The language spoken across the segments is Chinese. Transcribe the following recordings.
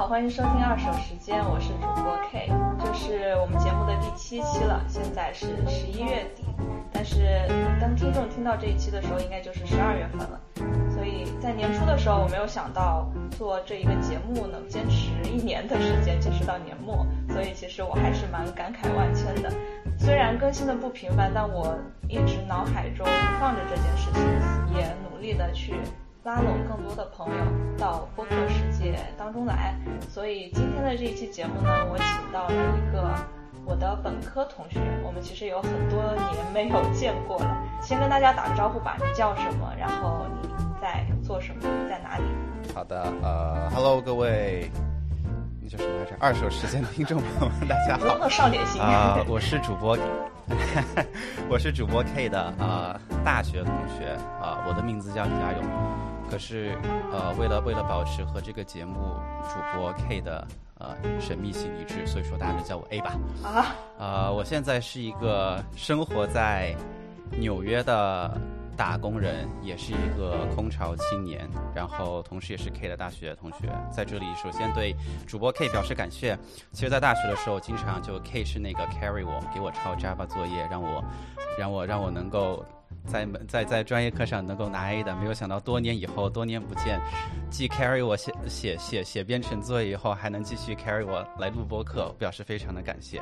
好，欢迎收听二手时间，我是主播 K，这是我们节目的第七期了，现在是十一月底，但是当听众听到这一期的时候，应该就是十二月份了。所以在年初的时候，我没有想到做这一个节目能坚持一年的时间，坚持到年末，所以其实我还是蛮感慨万千的。虽然更新的不频繁，但我一直脑海中放着这件事情，也努力的去。拉拢更多的朋友到播客世界当中来，所以今天的这一期节目呢，我请到了一个我的本科同学，我们其实有很多年没有见过了。先跟大家打个招呼吧，你叫什么？然后你在做什么？你在哪里？好的，呃，Hello，各位，你叫什么来着？二手时间的听众朋友们，大家好。少年心啊！我是主播，我是主播 K 的啊，大学同学啊，我的名字叫李佳勇。可是，呃，为了为了保持和这个节目主播 K 的呃神秘性一致，所以说大家就叫我 A 吧。啊。呃，我现在是一个生活在纽约的打工人，也是一个空巢青年，然后同时也是 K 的大学同学。在这里，首先对主播 K 表示感谢。其实，在大学的时候，经常就 K 是那个 carry 我，给我抄 Java 作业，让我让我让我能够。在在在专业课上能够拿 A 的，没有想到多年以后，多年不见，既 carry 我写写写写编程作业以后，还能继续 carry 我来录播课，表示非常的感谢。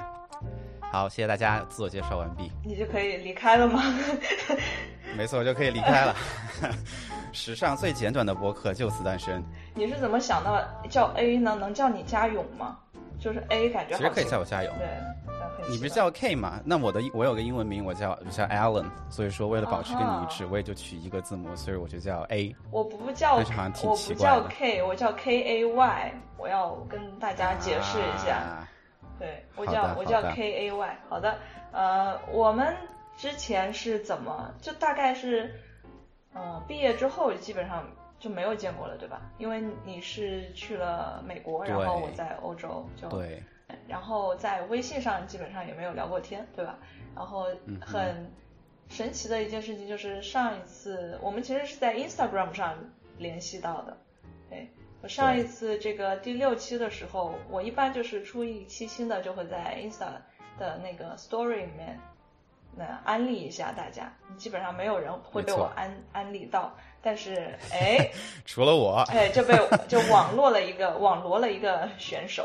好，谢谢大家，自我介绍完毕。你就可以离开了吗？没错，我就可以离开了。史上最简短的播客就此诞生。你是怎么想到叫 A 呢？能叫你家勇吗？就是 A 感觉其实可以叫我加油。对。你不是叫 K 吗？那我的我有个英文名，我叫叫 Alan，所以说为了保持跟你一致，我也就取一个字母，所以我就叫 A。我不叫，但是好像挺奇怪我不叫 K，我叫 K A Y。我要跟大家解释一下，对我叫我叫 K A Y。好的，呃，我们之前是怎么就大概是，嗯，毕业之后基本上就没有见过了，对吧？因为你是去了美国，然后我在欧洲，就对。然后在微信上基本上也没有聊过天，对吧？然后很神奇的一件事情就是上一次我们其实是在 Instagram 上联系到的。对我上一次这个第六期的时候，我一般就是出一期新的就会在 Insta 的那个 Story 里面那安利一下大家，基本上没有人会被我安安利到。但是，哎，除了我，哎，就被就网络了一个网罗了一个选手，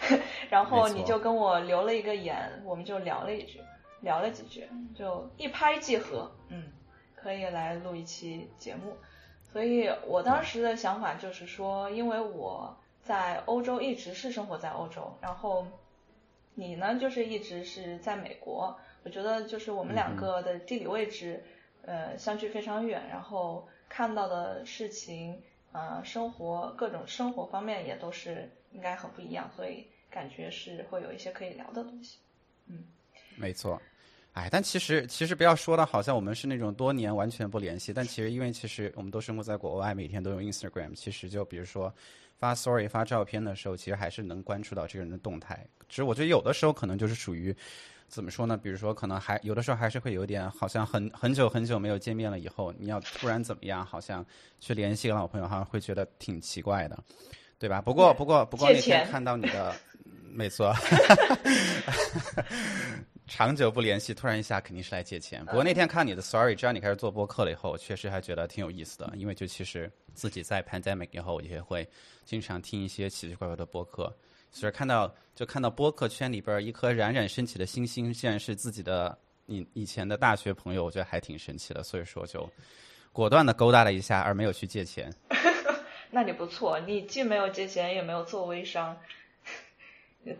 然后你就跟我留了一个言，我们就聊了一句，聊了几句，就一拍即合，嗯，可以来录一期节目。所以我当时的想法就是说，因为我在欧洲一直是生活在欧洲，然后你呢就是一直是在美国，我觉得就是我们两个的地理位置呃相距非常远，然后。看到的事情，呃，生活各种生活方面也都是应该很不一样，所以感觉是会有一些可以聊的东西。嗯，没错。哎，但其实其实不要说的好像我们是那种多年完全不联系，但其实因为其实我们都生活在国外，每天都用 Instagram，其实就比如说发 Story 发照片的时候，其实还是能关注到这个人的动态。只是我觉得有的时候可能就是属于。怎么说呢？比如说，可能还有的时候还是会有点，好像很很久很久没有见面了，以后你要突然怎么样，好像去联系个老朋友，好像会觉得挺奇怪的，对吧？不过不过不过那天看到你的，没错，长久不联系，突然一下肯定是来借钱。不过那天看你的 Sorry，知道你开始做播客了以后，确实还觉得挺有意思的，因为就其实自己在 Pandemic 以后也会经常听一些奇奇怪怪的播客。所以看到就看到播客圈里边一颗冉冉升起的星星，竟然是自己的以以前的大学朋友，我觉得还挺神奇的。所以说就果断的勾搭了一下，而没有去借钱。那你不错，你既没有借钱，也没有做微商，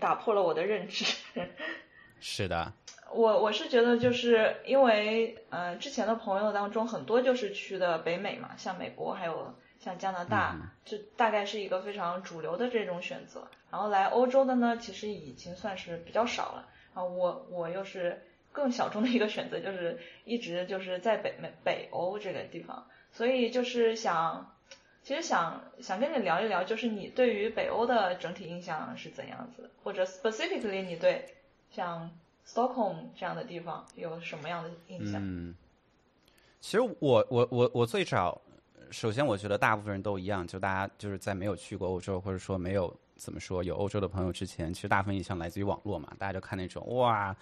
打破了我的认知。是的。我我是觉得就是因为呃之前的朋友当中很多就是去的北美嘛，像美国还有。像加拿大，就大概是一个非常主流的这种选择。然后来欧洲的呢，其实已经算是比较少了。啊，我我又是更小众的一个选择，就是一直就是在北美北欧这个地方。所以就是想，其实想想跟你聊一聊，就是你对于北欧的整体印象是怎样子，或者 specifically 你对像 Stockholm 这样的地方有什么样的印象？嗯，其实我我我我最早。首先，我觉得大部分人都一样，就大家就是在没有去过欧洲，或者说没有怎么说有欧洲的朋友之前，其实大部分印象来自于网络嘛，大家就看那种哇，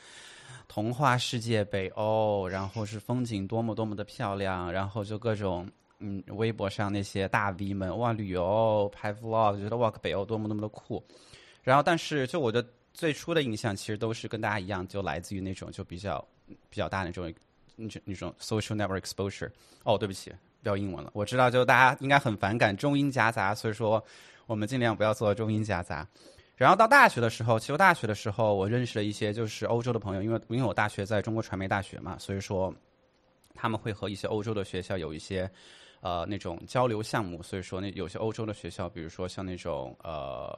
童话世界北欧，然后是风景多么多么的漂亮，然后就各种嗯，微博上那些大 V 们哇旅游拍 vlog，觉得哇北欧多么多么的酷，然后但是就我的最初的印象其实都是跟大家一样，就来自于那种就比较比较大那种那种那种 social network exposure。哦，对不起。标英文了，我知道，就大家应该很反感中英夹杂，所以说我们尽量不要做中英夹杂。然后到大学的时候，其实大学的时候我认识了一些就是欧洲的朋友，因为因为我大学在中国传媒大学嘛，所以说他们会和一些欧洲的学校有一些呃那种交流项目，所以说那有些欧洲的学校，比如说像那种呃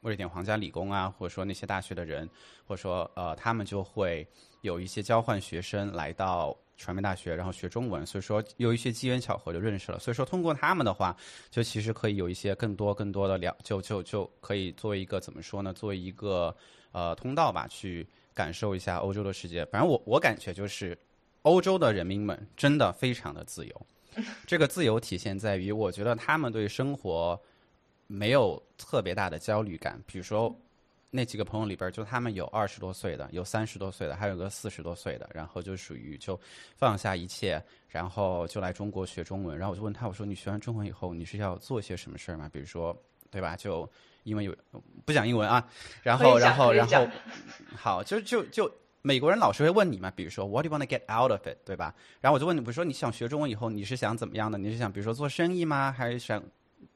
瑞典皇家理工啊，或者说那些大学的人，或者说呃他们就会有一些交换学生来到。传媒大学，然后学中文，所以说有一些机缘巧合就认识了。所以说通过他们的话，就其实可以有一些更多更多的了，就就就可以作为一个怎么说呢？作为一个呃通道吧，去感受一下欧洲的世界。反正我我感觉就是，欧洲的人民们真的非常的自由。这个自由体现在于，我觉得他们对生活没有特别大的焦虑感。比如说。那几个朋友里边，就他们有二十多岁的，有三十多岁的，还有个四十多岁的，然后就属于就放下一切，然后就来中国学中文。然后我就问他，我说你学完中文以后，你是要做些什么事儿吗？比如说，对吧？就因为有不讲英文啊，然后然后然后好，就就就美国人老是会问你嘛，比如说 What do you want to get out of it？对吧？然后我就问你，比如说你想学中文以后，你是想怎么样的？你是想比如说做生意吗？还是想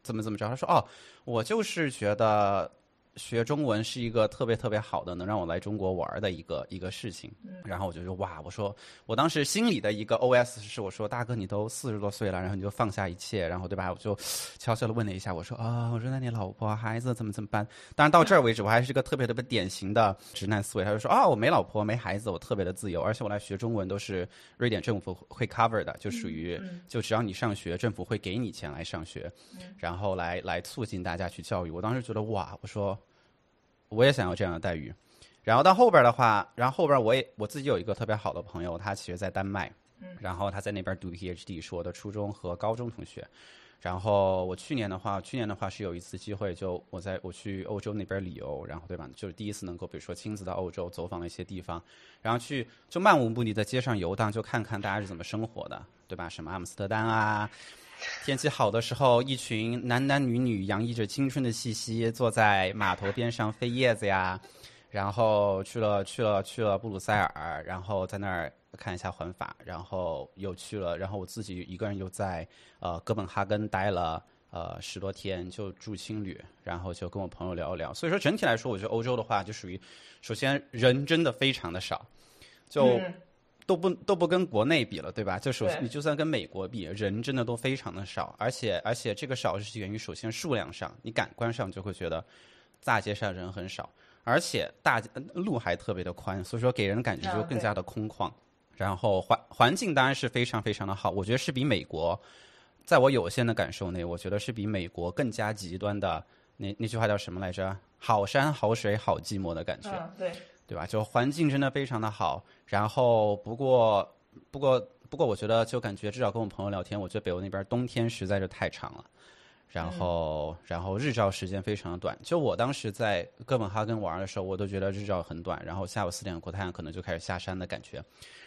怎么怎么着？他说哦，我就是觉得。学中文是一个特别特别好的，能让我来中国玩的一个一个事情。然后我就说哇，我说我当时心里的一个 OS 是，我说大哥你都四十多岁了，然后你就放下一切，然后对吧？我就悄悄的问了一下，我说啊，我说那你老婆孩子怎么怎么办？当然到这儿为止，我还是个特别特别典型的直男思维。他就说啊，我没老婆没孩子，我特别的自由，而且我来学中文都是瑞典政府会 cover 的，就属于就只要你上学，政府会给你钱来上学，然后来来促进大家去教育。我当时觉得哇，我说。我也想要这样的待遇，然后到后边的话，然后后边我也我自己有一个特别好的朋友，他其实在丹麦，然后他在那边读 PhD，是我的初中和高中同学。然后我去年的话，去年的话是有一次机会，就我在我去欧洲那边旅游，然后对吧，就是第一次能够比如说亲自到欧洲走访了一些地方，然后去就漫无目的在街上游荡，就看看大家是怎么生活的，对吧？什么阿姆斯特丹啊。天气好的时候，一群男男女女洋溢着青春的气息，坐在码头边上飞叶子呀。然后去了去了去了布鲁塞尔，然后在那儿看一下环法，然后又去了，然后我自己一个人又在呃哥本哈根待了呃十多天，就住青旅，然后就跟我朋友聊一聊。所以说整体来说，我觉得欧洲的话就属于，首先人真的非常的少，就。都不都不跟国内比了，对吧？就首先你就算跟美国比，人真的都非常的少，而且而且这个少是源于首先数量上，你感官上就会觉得大街上人很少，而且大路还特别的宽，所以说给人感觉就更加的空旷。然后环环境当然是非常非常的好，我觉得是比美国，在我有限的感受内，我觉得是比美国更加极端的。那那句话叫什么来着？好山好水好寂寞的感觉。对。对吧？就环境真的非常的好，然后不过不过不过，我觉得就感觉至少跟我朋友聊天，我觉得北欧那边冬天实在是太长了，然后然后日照时间非常的短。就我当时在哥本哈根玩的时候，我都觉得日照很短，然后下午四点过太阳可能就开始下山的感觉，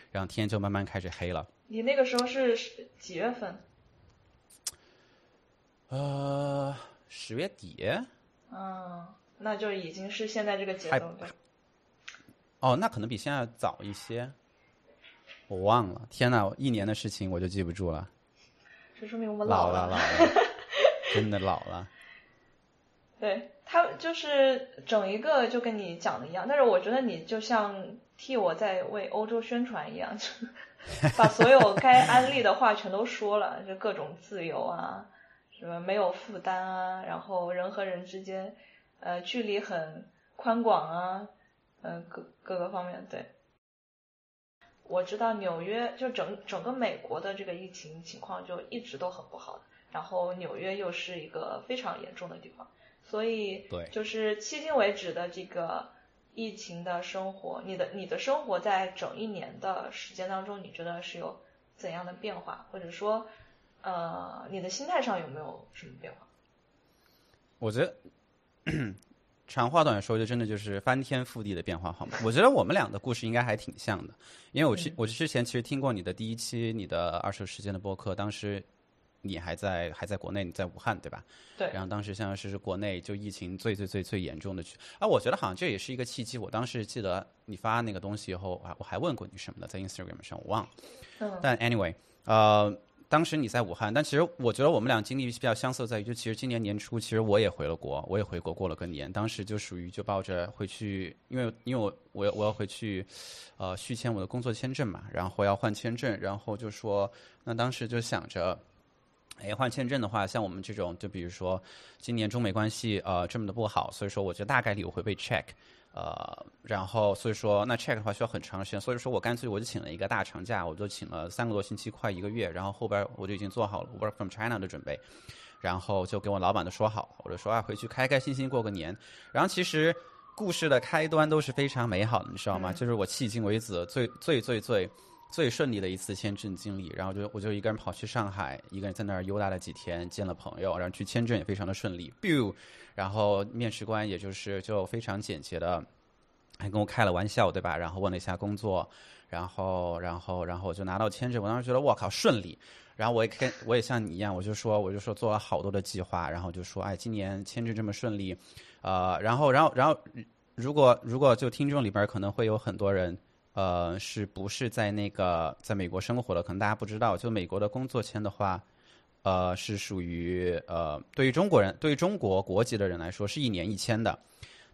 然后天就慢慢开始黑了。你那个时候是几月份？呃，十月底。嗯，那就已经是现在这个节奏了。哦，那可能比现在早一些，我忘了。天哪，一年的事情我就记不住了。这说明我们老了，老了，真的老了。对他就是整一个就跟你讲的一样，但是我觉得你就像替我在为欧洲宣传一样，把所有该安利的话全都说了，就各种自由啊，什么没有负担啊，然后人和人之间呃距离很宽广啊。嗯，各各个方面对。我知道纽约就整整个美国的这个疫情情况就一直都很不好，然后纽约又是一个非常严重的地方，所以对，就是迄今为止的这个疫情的生活，你的你的生活在整一年的时间当中，你觉得是有怎样的变化，或者说呃，你的心态上有没有什么变化？我觉得。长话短说，就真的就是翻天覆地的变化，好吗？我觉得我们俩的故事应该还挺像的，因为我之我之前其实听过你的第一期你的二手时间的播客，当时你还在还在国内，你在武汉对吧？对。然后当时像是国内就疫情最最最最严重的区，啊，我觉得好像这也是一个契机。我当时记得你发那个东西以后，啊我还问过你什么的，在 Instagram 上我忘了。嗯。但 anyway，呃。当时你在武汉，但其实我觉得我们俩经历比较相似，在于就其实今年年初，其实我也回了国，我也回国过了个年。当时就属于就抱着回去，因为因为我我我要回去，呃，续签我的工作签证嘛，然后要换签证，然后就说，那当时就想着，哎，换签证的话，像我们这种，就比如说今年中美关系呃这么的不好，所以说我觉得大概率我会被 check。呃，然后所以说那 check 的话需要很长时间，所以说我干脆我就请了一个大长假，我就请了三个多星期，快一个月，然后后边我就已经做好了 work from China 的准备，然后就跟我老板都说好，我就说啊回去开开心心过个年。然后其实故事的开端都是非常美好的，你知道吗？就是我迄今为止最最最最最最顺利的一次签证经历。然后就我就一个人跑去上海，一个人在那儿悠达了几天，见了朋友，然后去签证也非常的顺利。biu。然后面试官也就是就非常简洁的，还跟我开了玩笑，对吧？然后问了一下工作，然后然后然后我就拿到签证。我当时觉得我靠顺利，然后我也跟我也像你一样，我就说我就说做了好多的计划，然后就说哎，今年签证这么顺利，呃，然后然后然后如果如果就听众里边可能会有很多人，呃，是不是在那个在美国生活的？可能大家不知道，就美国的工作签的话。呃，是属于呃，对于中国人，对于中国国籍的人来说，是一年一签的，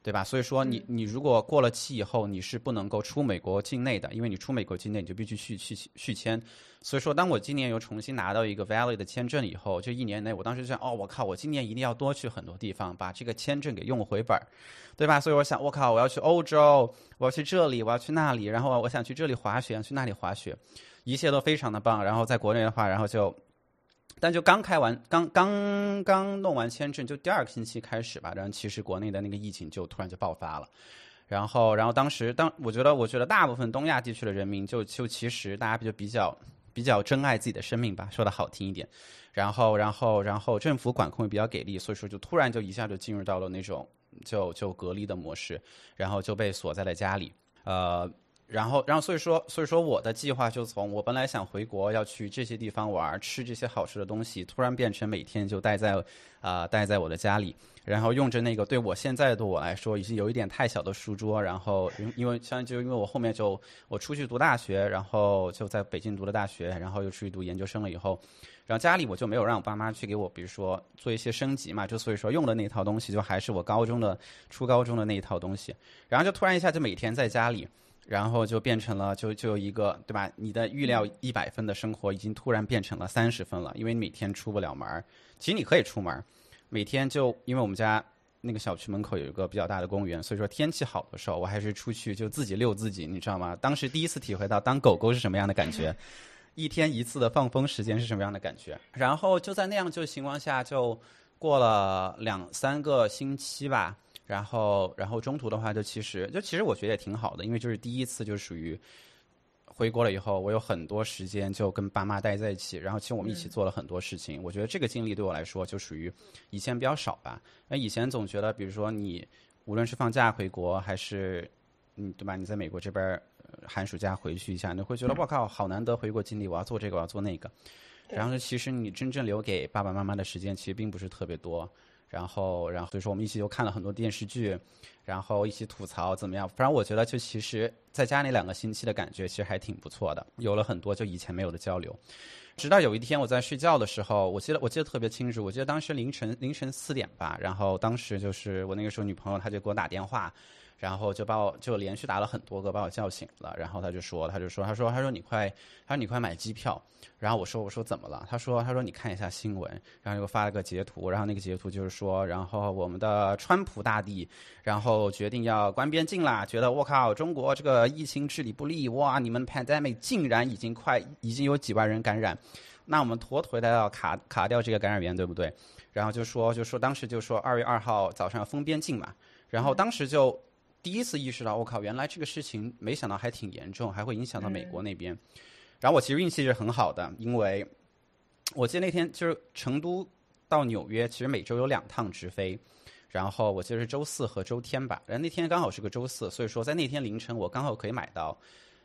对吧？所以说，你你如果过了期以后，你是不能够出美国境内的，因为你出美国境内，你就必须续续续签。所以说，当我今年又重新拿到一个 valid 的签证以后，就一年内，我当时就想，哦，我靠，我今年一定要多去很多地方，把这个签证给用回本儿，对吧？所以我想，我靠，我要去欧洲，我要去这里，我要去那里，然后我想去这里滑雪，想去那里滑雪，一切都非常的棒。然后在国内的话，然后就。但就刚开完，刚刚刚弄完签证，就第二个星期开始吧，然后其实国内的那个疫情就突然就爆发了，然后，然后当时当我觉得，我觉得大部分东亚地区的人民就就其实大家就比较比较珍爱自己的生命吧，说的好听一点，然后，然后，然后政府管控也比较给力，所以说就突然就一下就进入到了那种就就隔离的模式，然后就被锁在了家里，呃。然后，然后，所以说，所以说，我的计划就从我本来想回国，要去这些地方玩，吃这些好吃的东西，突然变成每天就待在，啊，待在我的家里，然后用着那个对我现在的我来说已经有一点太小的书桌，然后因为因为像就因为我后面就我出去读大学，然后就在北京读了大学，然后又出去读研究生了以后，然后家里我就没有让我爸妈去给我，比如说做一些升级嘛，就所以说用的那套东西就还是我高中的初高中的那一套东西，然后就突然一下就每天在家里。然后就变成了，就就一个，对吧？你的预料一百分的生活，已经突然变成了三十分了，因为你每天出不了门儿。其实你可以出门，每天就因为我们家那个小区门口有一个比较大的公园，所以说天气好的时候，我还是出去就自己遛自己，你知道吗？当时第一次体会到当狗狗是什么样的感觉，一天一次的放风时间是什么样的感觉。然后就在那样就情况下，就过了两三个星期吧。然后，然后中途的话，就其实就其实我觉得也挺好的，因为就是第一次就属于回国了以后，我有很多时间就跟爸妈待在一起，然后其实我们一起做了很多事情。我觉得这个经历对我来说就属于以前比较少吧。那以前总觉得，比如说你无论是放假回国，还是嗯对吧？你在美国这边寒暑假回去一下，你会觉得我靠，好难得回国经历，我要做这个，我要做那个。然后其实你真正留给爸爸妈妈的时间其实并不是特别多。然后，然后所以说我们一起又看了很多电视剧，然后一起吐槽怎么样？反正我觉得就其实在家那两个星期的感觉其实还挺不错的，有了很多就以前没有的交流。直到有一天我在睡觉的时候，我记得我记得特别清楚，我记得当时凌晨凌晨四点吧，然后当时就是我那个时候女朋友她就给我打电话。然后就把我就连续打了很多个，把我叫醒了。然后他就说，他就说，他说，他说你快，他说你快买机票。然后我说，我说怎么了？他说，他说你看一下新闻。然后又发了个截图，然后那个截图就是说，然后我们的川普大帝，然后决定要关边境啦，觉得我靠，中国这个疫情治理不力，哇，你们 pandemic 竟然已经快已经有几万人感染，那我们妥妥的要卡卡掉这个感染源，对不对？然后就说，就说当时就说二月二号早上封边境嘛，然后当时就。第一次意识到，我靠，原来这个事情没想到还挺严重，还会影响到美国那边。然后我其实运气是很好的，因为我记得那天就是成都到纽约，其实每周有两趟直飞。然后我记得是周四和周天吧，然后那天刚好是个周四，所以说在那天凌晨我刚好可以买到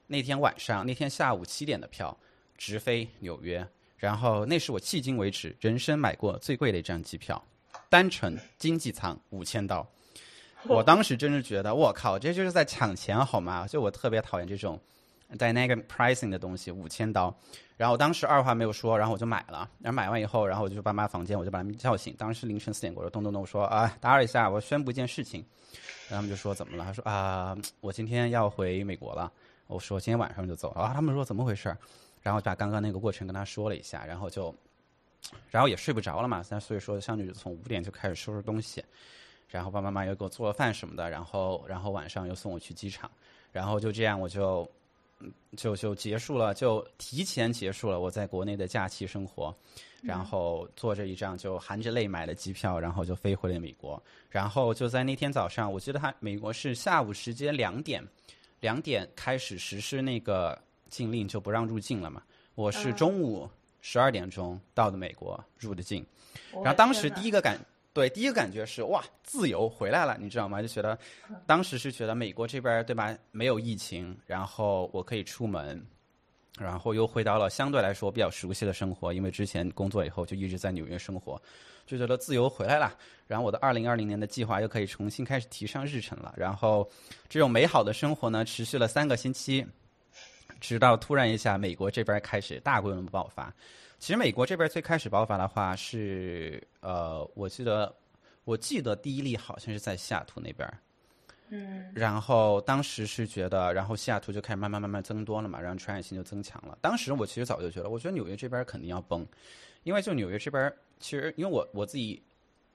那天晚上那天下午七点的票，直飞纽约。然后那是我迄今为止人生买过最贵的一张机票，单程经济舱五千刀。我当时真是觉得，我靠，这就是在抢钱好吗？就我特别讨厌这种 dynamic pricing 的东西，五千刀。然后我当时二话没有说，然后我就买了。然后买完以后，然后我就去爸妈房间，我就把他们叫醒。当时凌晨四点过，我说咚咚咚，我说啊，打扰一下，我宣布一件事情。然后他们就说怎么了？他说啊，我今天要回美国了。我说今天晚上就走。啊，他们说怎么回事？然后把刚刚那个过程跟他说了一下，然后就，然后也睡不着了嘛。那所以说，相当于从五点就开始收拾东西。然后爸爸妈妈又给我做了饭什么的，然后然后晚上又送我去机场，然后就这样我就，就就结束了，就提前结束了我在国内的假期生活，然后坐着一张就含着泪买了机票，然后就飞回了美国，然后就在那天早上，我记得他美国是下午时间两点，两点开始实施那个禁令，就不让入境了嘛，我是中午十二点钟到的美国入的境，然后当时第一个感。对，第一个感觉是哇，自由回来了，你知道吗？就觉得，当时是觉得美国这边对吧，没有疫情，然后我可以出门，然后又回到了相对来说比较熟悉的生活，因为之前工作以后就一直在纽约生活，就觉得自由回来了。然后我的二零二零年的计划又可以重新开始提上日程了。然后这种美好的生活呢，持续了三个星期，直到突然一下，美国这边开始大规模爆发。其实美国这边最开始爆发的话是，呃，我记得，我记得第一例好像是在西雅图那边，嗯，然后当时是觉得，然后西雅图就开始慢慢慢慢增多了嘛，然后传染性就增强了。当时我其实早就觉得，我觉得纽约这边肯定要崩，因为就纽约这边，其实因为我我自己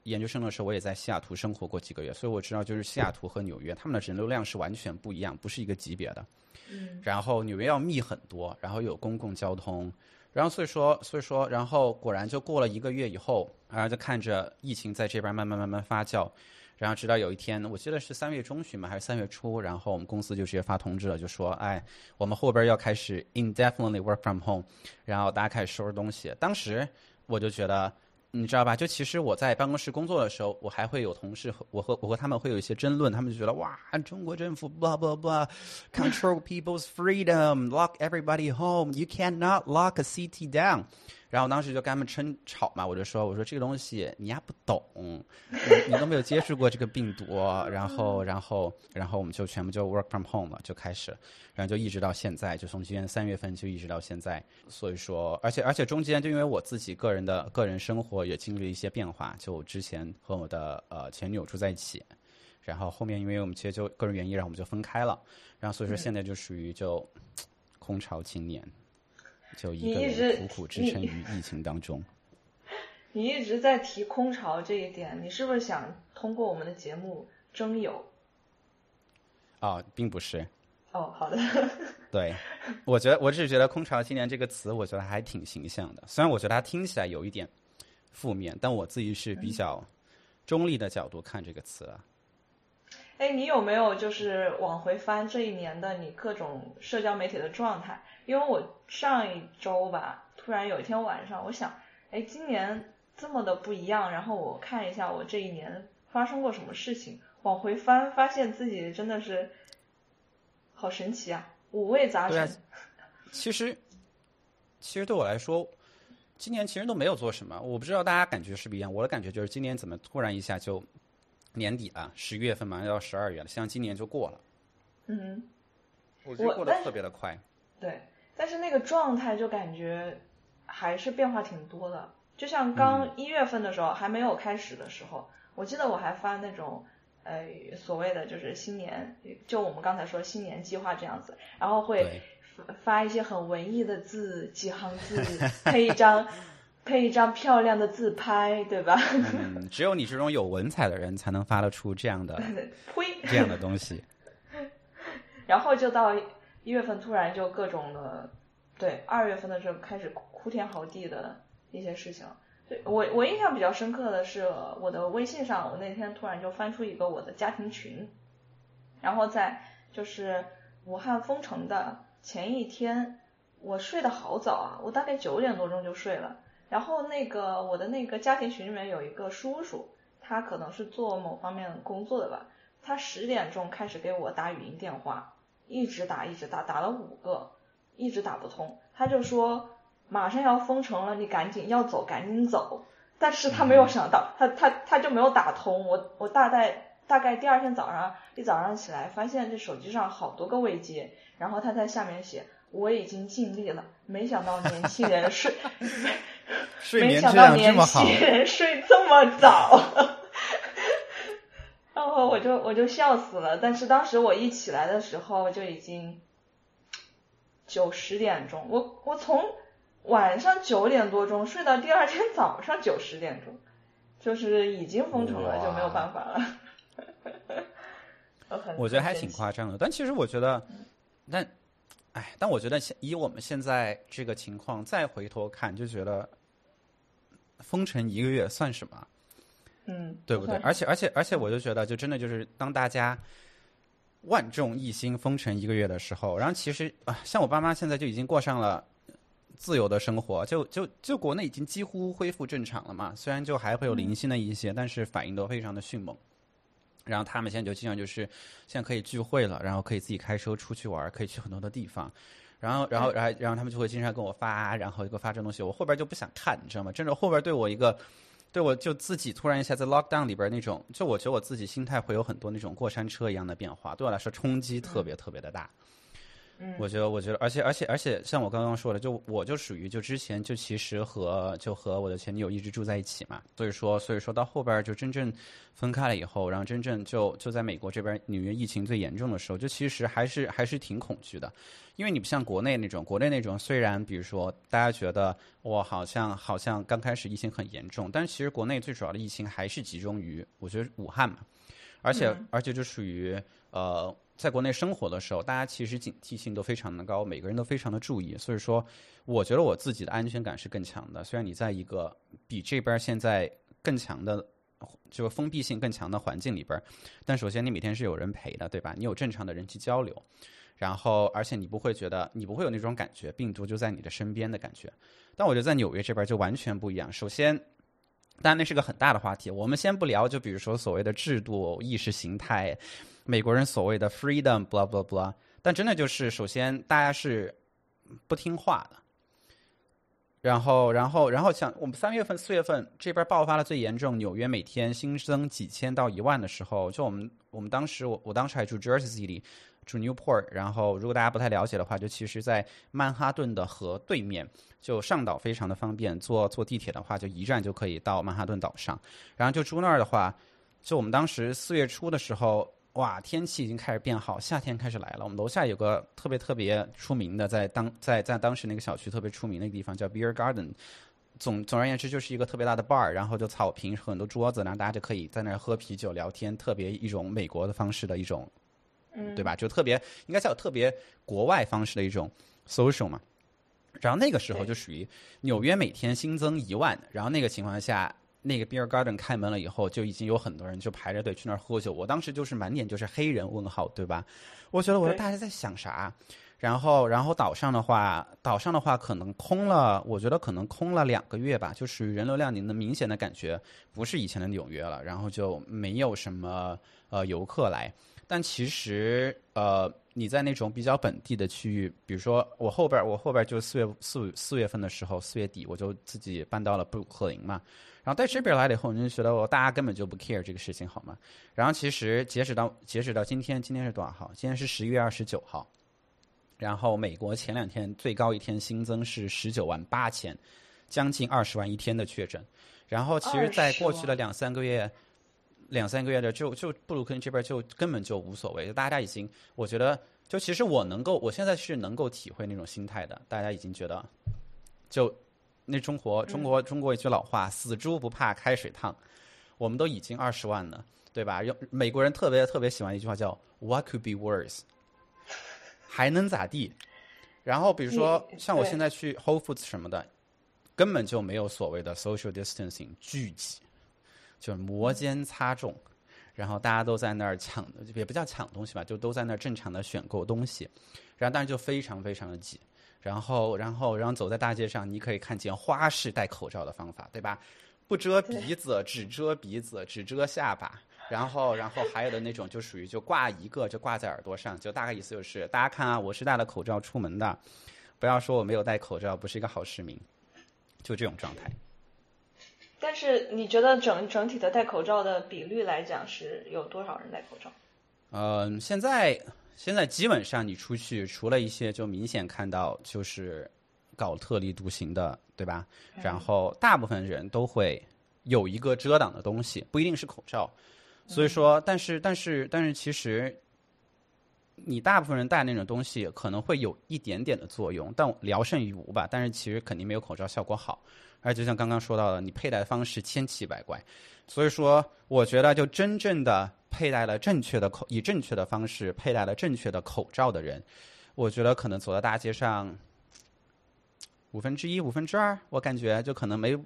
研究生的时候我也在西雅图生活过几个月，所以我知道就是西雅图和纽约他们的人流量是完全不一样，不是一个级别的。嗯，然后纽约要密很多，然后有公共交通。然后所以说，所以说，然后果然就过了一个月以后，然后就看着疫情在这边慢慢慢慢发酵，然后直到有一天，我记得是三月中旬嘛，还是三月初，然后我们公司就直接发通知了，就说，哎，我们后边要开始 indefinitely work from home，然后大家开始收拾东西。当时我就觉得。你知道吧？就其实我在办公室工作的时候，我还会有同事和我和我和他们会有一些争论，他们就觉得哇，中国政府 blah blah blah，control people's freedom，lock everybody home，you cannot lock a city down。然后当时就跟他们争吵嘛，我就说，我说这个东西你丫不懂，你你都没有接触过这个病毒，然后然后然后我们就全部就 work from home 了，就开始，然后就一直到现在，就从今年三月份就一直到现在。所以说，而且而且中间就因为我自己个人的个人生活也经历了一些变化，就之前和我的呃前女友住在一起，然后后面因为我们其实就个人原因，然后我们就分开了，然后所以说现在就属于就空巢青年。就一个人苦苦支撑于疫情当中。你一直在提空巢这一点，你是不是想通过我们的节目征友？哦，并不是。哦，好的。对，我觉得我只是觉得“空巢青年”这个词，我觉得还挺形象的。虽然我觉得它听起来有一点负面，但我自己是比较中立的角度看这个词。哎，你有没有就是往回翻这一年的你各种社交媒体的状态？因为我上一周吧，突然有一天晚上，我想，哎，今年这么的不一样，然后我看一下我这一年发生过什么事情，往回翻，发现自己真的是好神奇啊，五味杂陈。其实，其实对我来说，今年其实都没有做什么。我不知道大家感觉是不是一样，我的感觉就是今年怎么突然一下就年底了，十月份马上要到十二月了，像今年就过了。嗯，我觉得过得特别的快。对。但是那个状态就感觉还是变化挺多的，就像刚一月份的时候还没有开始的时候，我记得我还发那种呃所谓的就是新年，就我们刚才说新年计划这样子，然后会发一些很文艺的字，几行字配一张配一张漂亮的自拍，对吧？嗯，只有你这种有文采的人才能发得出这样的 呸这样的东西。然后就到。一月份突然就各种的，对，二月份的时候开始哭天嚎地的一些事情。我我印象比较深刻的是，我的微信上，我那天突然就翻出一个我的家庭群，然后在就是武汉封城的前一天，我睡得好早啊，我大概九点多钟就睡了。然后那个我的那个家庭群里面有一个叔叔。他可能是做某方面工作的吧，他十点钟开始给我打语音电话，一直打一直打，打了五个，一直打不通，他就说马上要封城了，你赶紧要走赶紧走，但是他没有想到，他他他就没有打通，我我大概大概第二天早上一早上起来，发现这手机上好多个未接，然后他在下面写我已经尽力了，没想到年轻人睡。睡没眠质量这想到年么好，轻人 睡这么早，然后我就我就笑死了。但是当时我一起来的时候就已经九十点钟，我我从晚上九点多钟睡到第二天早上九十点钟，就是已经封城了，就没有办法了。我觉得还挺夸张的。但其实我觉得，但，哎，但我觉得现以我们现在这个情况再回头看，就觉得封城一个月算什么？嗯，对不对？算而且而且而且，我就觉得，就真的就是当大家万众一心封城一个月的时候，然后其实啊，像我爸妈现在就已经过上了自由的生活，就就就国内已经几乎恢复正常了嘛。虽然就还会有零星的一些，但是反应都非常的迅猛。然后他们现在就经常就是现在可以聚会了，然后可以自己开车出去玩，可以去很多的地方。然后，然后，然后，然后他们就会经常跟我发，然后给我发这东西，我后边就不想看，你知道吗？真的后边对我一个，对我就自己突然一下在 lockdown 里边那种，就我觉得我自己心态会有很多那种过山车一样的变化，对我来说冲击特别特别的大。嗯我觉得，我觉得，而且，而且，而且，像我刚刚说的，就我就属于就之前就其实和就和我的前女友一直住在一起嘛，所以说，所以说到后边就真正分开了以后，然后真正就就在美国这边纽约疫情最严重的时候，就其实还是还是挺恐惧的，因为你不像国内那种，国内那种虽然比如说大家觉得我好像好像刚开始疫情很严重，但是其实国内最主要的疫情还是集中于我觉得武汉嘛，而且、嗯。而且就属于呃。在国内生活的时候，大家其实警惕性都非常的高，每个人都非常的注意，所以说，我觉得我自己的安全感是更强的。虽然你在一个比这边现在更强的，就是封闭性更强的环境里边，但首先你每天是有人陪的，对吧？你有正常的人际交流，然后而且你不会觉得你不会有那种感觉，病毒就在你的身边的感觉。但我觉得在纽约这边就完全不一样。首先，当然那是个很大的话题，我们先不聊，就比如说所谓的制度、意识形态。美国人所谓的 freedom，blah blah blah，但真的就是，首先大家是不听话的，然后，然后，然后像我们三月份、四月份这边爆发的最严重，纽约每天新增几千到一万的时候，就我们我们当时我我当时还住 Jersey City，住 Newport，然后如果大家不太了解的话，就其实在曼哈顿的河对面，就上岛非常的方便，坐坐地铁的话就一站就可以到曼哈顿岛上，然后就住那儿的话，就我们当时四月初的时候。哇，天气已经开始变好，夏天开始来了。我们楼下有个特别特别出名的，在当在在当时那个小区特别出名的地方叫 Beer Garden。总总而言之，就是一个特别大的 bar，然后就草坪很多桌子，然后大家就可以在那儿喝啤酒聊天，特别一种美国的方式的一种，嗯对吧？就特别应该叫特别国外方式的一种 social 嘛。然后那个时候就属于纽约每天新增一万，然后那个情况下。那个 beer garden 开门了以后，就已经有很多人就排着队去那儿喝酒。我当时就是满脸就是黑人问号，对吧？我觉得我说大家在想啥？然后，然后岛上的话，岛上的话可能空了，我觉得可能空了两个月吧，就属于人流量，你能明显的感觉不是以前的纽约了，然后就没有什么呃游客来。但其实呃，你在那种比较本地的区域，比如说我后边，我后边就四月四四月份的时候，四月底我就自己搬到了布鲁克林嘛。然后在这边来了以后，你就觉得我大家根本就不 care 这个事情，好吗？然后其实截止到截止到今天，今天是多少号？今天是十一月二十九号。然后美国前两天最高一天新增是十九万八千，将近二十万一天的确诊。然后其实，在过去的两三个月，两三个月的就就布鲁克林这边就根本就无所谓，大家已经我觉得就其实我能够，我现在是能够体会那种心态的，大家已经觉得就那中国中国中国一句老话，死猪不怕开水烫，我们都已经二十万了，对吧？用美国人特别特别喜欢一句话叫 “What could be worse”，还能咋地？然后比如说像我现在去 Whole Foods 什么的，根本就没有所谓的 social distancing 聚集，就是摩肩擦踵，然后大家都在那儿抢，也不叫抢东西吧，就都在那儿正常的选购东西，然后当然就非常非常的挤。然后，然后，然后走在大街上，你可以看见花式戴口罩的方法，对吧？不遮鼻子，只遮鼻子，只遮下巴。然后，然后还有的那种就属于就挂一个，就挂在耳朵上，就大概意思就是大家看啊，我是戴了口罩出门的，不要说我没有戴口罩，不是一个好市民，就这种状态。但是你觉得整整体的戴口罩的比率来讲是有多少人戴口罩？嗯，现在现在基本上你出去，除了一些就明显看到就是搞特立独行的，对吧？然后大部分人都会有一个遮挡的东西，不一定是口罩。所以说，但是但是但是，其实你大部分人戴那种东西可能会有一点点的作用，但聊胜于无吧。但是其实肯定没有口罩效果好。而就像刚刚说到的，你佩戴方式千奇百怪，所以说我觉得就真正的佩戴了正确的口，以正确的方式佩戴了正确的口罩的人，我觉得可能走在大街上五分之一、五分之二，我感觉就可能没，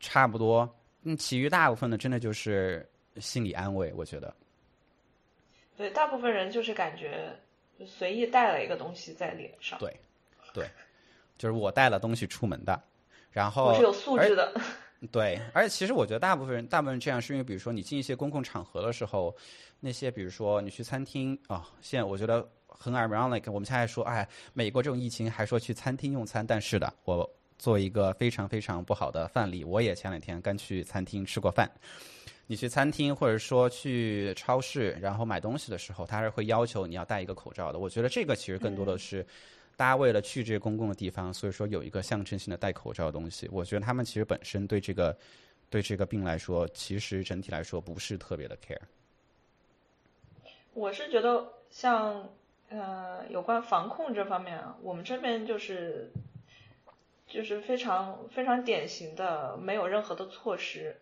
差不多。嗯，其余大部分的真的就是心理安慰，我觉得。对，大部分人就是感觉随意带了一个东西在脸上。对，对，就是我带了东西出门的。然后我是有素质的，对，而且其实我觉得大部分人，大部分人这样是因为，比如说你进一些公共场合的时候，那些比如说你去餐厅啊，现在我觉得很 ironic，我们现在说，哎，美国这种疫情还说去餐厅用餐，但是的，我做一个非常非常不好的范例，我也前两天刚去餐厅吃过饭。你去餐厅或者说去超市，然后买东西的时候，他是会要求你要戴一个口罩的。我觉得这个其实更多的是。大家为了去这些公共的地方，所以说有一个象征性的戴口罩的东西。我觉得他们其实本身对这个，对这个病来说，其实整体来说不是特别的 care。我是觉得像呃有关防控这方面啊，我们这边就是就是非常非常典型的没有任何的措施，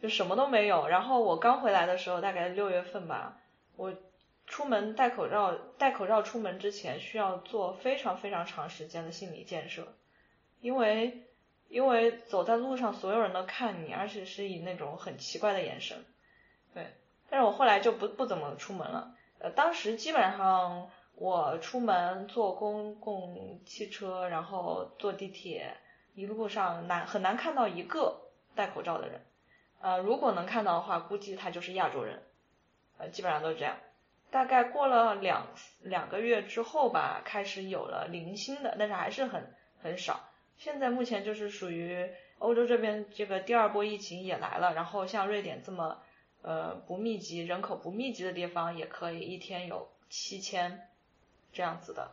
就什么都没有。然后我刚回来的时候，大概六月份吧，我。出门戴口罩，戴口罩出门之前需要做非常非常长时间的心理建设，因为因为走在路上所有人都看你，而且是以那种很奇怪的眼神，对。但是我后来就不不怎么出门了，呃，当时基本上我出门坐公共汽车，然后坐地铁，一路上难很难看到一个戴口罩的人，呃，如果能看到的话，估计他就是亚洲人，呃，基本上都是这样。大概过了两两个月之后吧，开始有了零星的，但是还是很很少。现在目前就是属于欧洲这边这个第二波疫情也来了，然后像瑞典这么呃不密集、人口不密集的地方，也可以一天有七千这样子的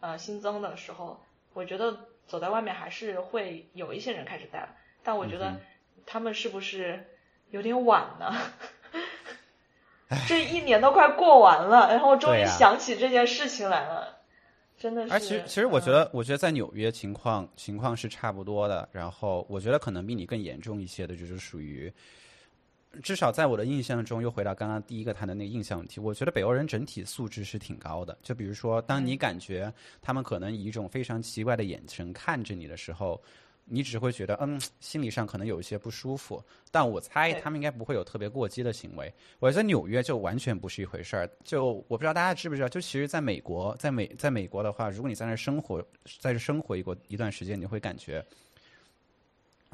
呃新增的时候，我觉得走在外面还是会有一些人开始戴了，但我觉得他们是不是有点晚呢？这一年都快过完了，然后终于想起这件事情来了，真的是。而其实，其实我觉得，我觉得在纽约情况情况是差不多的。然后，我觉得可能比你更严重一些的，就是属于，至少在我的印象中，又回到刚刚第一个谈的那个印象问题。我觉得北欧人整体素质是挺高的。就比如说，当你感觉他们可能以一种非常奇怪的眼神看着你的时候。你只会觉得，嗯，心理上可能有一些不舒服，但我猜他们应该不会有特别过激的行为。我在纽约就完全不是一回事儿。就我不知道大家知不知道，就其实在美国，在美在美国的话，如果你在那生活，在这生活一过一段时间，你会感觉，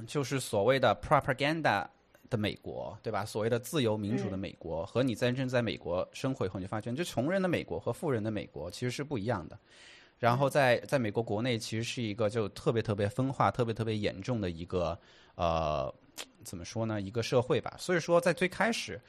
就是所谓的 propaganda 的美国，对吧？所谓的自由民主的美国，和你真正在美国生活以后，你发现，就穷人的美国和富人的美国其实是不一样的。然后在在美国国内，其实是一个就特别特别分化、特别特别严重的一个呃，怎么说呢？一个社会吧。所以说，在最开始，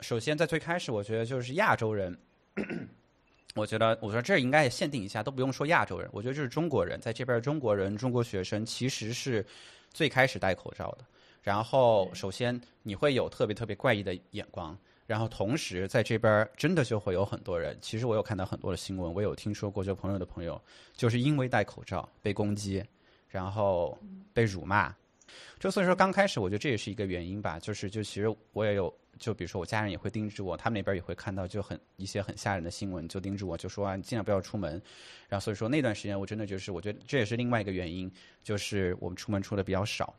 首先在最开始，我觉得就是亚洲人，我觉得我说这应该也限定一下，都不用说亚洲人，我觉得就是中国人在这边，中国人、中国学生其实是最开始戴口罩的。然后，首先你会有特别特别怪异的眼光。然后同时在这边真的就会有很多人，其实我有看到很多的新闻，我有听说过，就朋友的朋友，就是因为戴口罩被攻击，然后被辱骂。就所以说刚开始，我觉得这也是一个原因吧。就是就其实我也有，就比如说我家人也会叮嘱我，他们那边也会看到就很一些很吓人的新闻，就叮嘱我就说啊，你尽量不要出门。然后所以说那段时间我真的就是，我觉得这也是另外一个原因，就是我们出门出的比较少。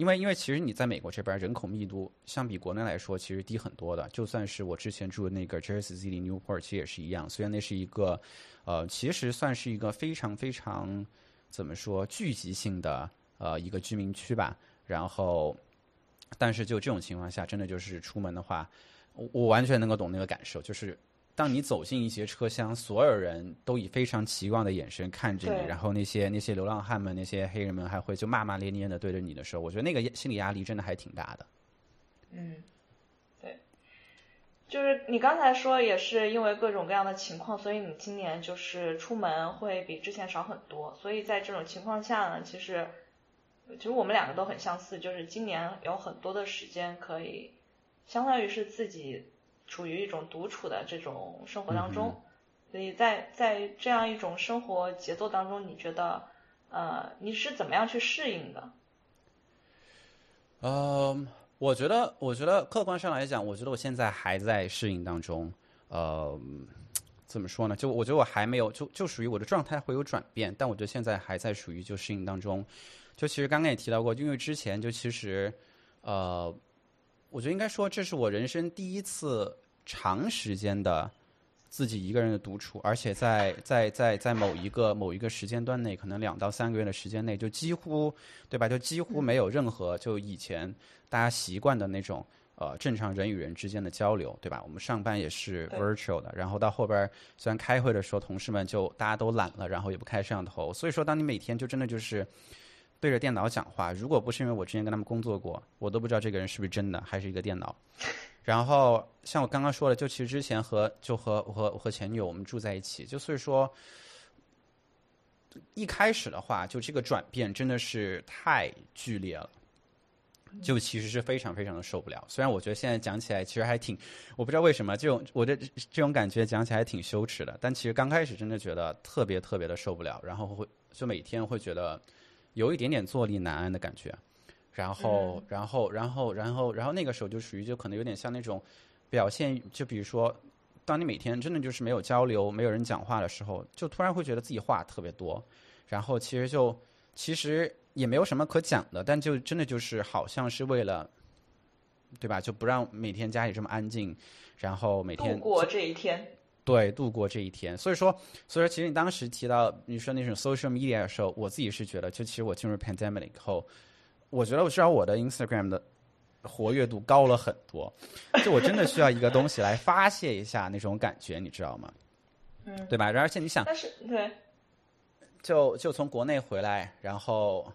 因为，因为其实你在美国这边人口密度相比国内来说，其实低很多的。就算是我之前住的那个 Jersey City Newport，其实也是一样。虽然那是一个，呃，其实算是一个非常非常怎么说聚集性的呃一个居民区吧。然后，但是就这种情况下，真的就是出门的话，我我完全能够懂那个感受，就是当你走进一些车厢，所有人都以非常奇怪的眼神看着你，然后那些那些流浪汉们、那些黑人们还会就骂骂咧咧的对着你的时候，我觉得那个心理压力真的还挺大的。嗯，对，就是你刚才说也是因为各种各样的情况，所以你今年就是出门会比之前少很多。所以在这种情况下呢，其实其实我们两个都很相似，就是今年有很多的时间可以，相当于是自己处于一种独处的这种生活当中。所以在在这样一种生活节奏当中，你觉得呃你是怎么样去适应的？嗯，我觉得，我觉得客观上来讲，我觉得我现在还在适应当中。呃，怎么说呢？就我觉得我还没有，就就属于我的状态会有转变，但我觉得现在还在属于就适应当中。就其实刚刚也提到过，因为之前就其实，呃，我觉得应该说这是我人生第一次长时间的自己一个人的独处，而且在在在在某一个某一个时间段内，可能两到三个月的时间内，就几乎对吧？就几乎没有任何就以前大家习惯的那种呃正常人与人之间的交流，对吧？我们上班也是 virtual 的，然后到后边儿虽然开会的时候同事们就大家都懒了，然后也不开摄像头，所以说当你每天就真的就是。对着电脑讲话，如果不是因为我之前跟他们工作过，我都不知道这个人是不是真的，还是一个电脑。然后像我刚刚说的，就其实之前和就和我和我和前女友我们住在一起，就所以说一开始的话，就这个转变真的是太剧烈了。就其实是非常非常的受不了，虽然我觉得现在讲起来其实还挺，我不知道为什么这种我的这种感觉讲起来还挺羞耻的，但其实刚开始真的觉得特别特别的受不了，然后会就每天会觉得有一点点坐立难安的感觉，然后然后然后然后然后那个时候就属于就可能有点像那种表现，就比如说当你每天真的就是没有交流、没有人讲话的时候，就突然会觉得自己话特别多，然后其实就其实也没有什么可讲的，但就真的就是好像是为了，对吧？就不让每天家里这么安静，然后每天度过这一天。对度过这一天。所以说，所以说，其实你当时提到你说那种 social media 的时候，我自己是觉得，就其实我进入 pandemic 以后，我觉得我至少我的 Instagram 的活跃度高了很多，就我真的需要一个东西来发泄一下那种感觉，你知道吗？嗯，对吧？而且你想，但是对，就就从国内回来，然后，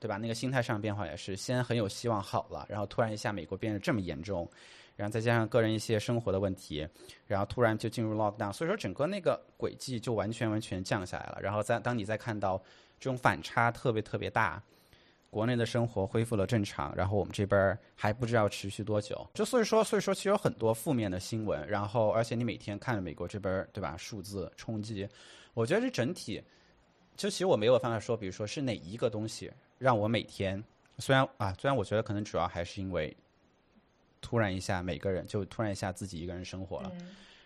对吧？那个心态上变化也是，先很有希望好了，然后突然一下美国变得这么严重，然后再加上个人一些生活的问题，然后突然就进入 lockdown，所以说整个那个轨迹就完全完全降下来了。然后在当你再看到这种反差特别特别大，国内的生活恢复了正常，然后我们这边还不知道持续多久，就所以说所以说其实有很多负面的新闻，然后而且你每天看美国这边对吧数字冲击，我觉得这整体。就其实我没有办法说，比如说是哪一个东西让我每天，虽然啊，虽然我觉得可能主要还是因为突然一下每个人就突然一下自己一个人生活了，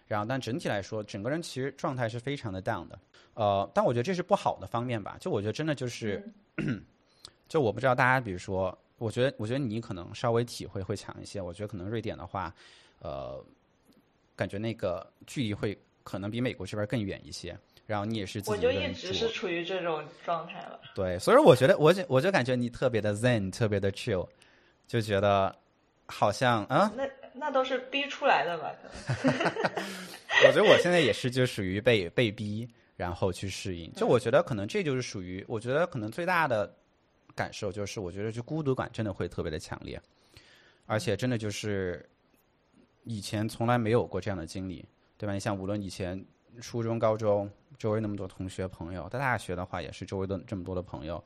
然后但整体来说，整个人其实状态是非常的 down 的，呃，但我觉得这是不好的方面吧。就我觉得真的就是，就我不知道大家，比如说，我觉得我觉得你可能稍微体会会强一些，我觉得可能瑞典的话，呃，感觉那个距离会可能比美国这边更远一些。然后你也是自我就一直是处于这种状态了。对，所以我觉得，我就我就感觉你特别的 zen，特别的 chill，就觉得好像啊，那那都是逼出来的吧？可能 我觉得我现在也是就属于被被逼，然后去适应。就我觉得可能这就是属于，我觉得可能最大的感受就是，我觉得就孤独感真的会特别的强烈，而且真的就是以前从来没有过这样的经历，对吧？你像无论以前初中、高中，周围那么多同学朋友，到大学的话也是周围的这么多的朋友，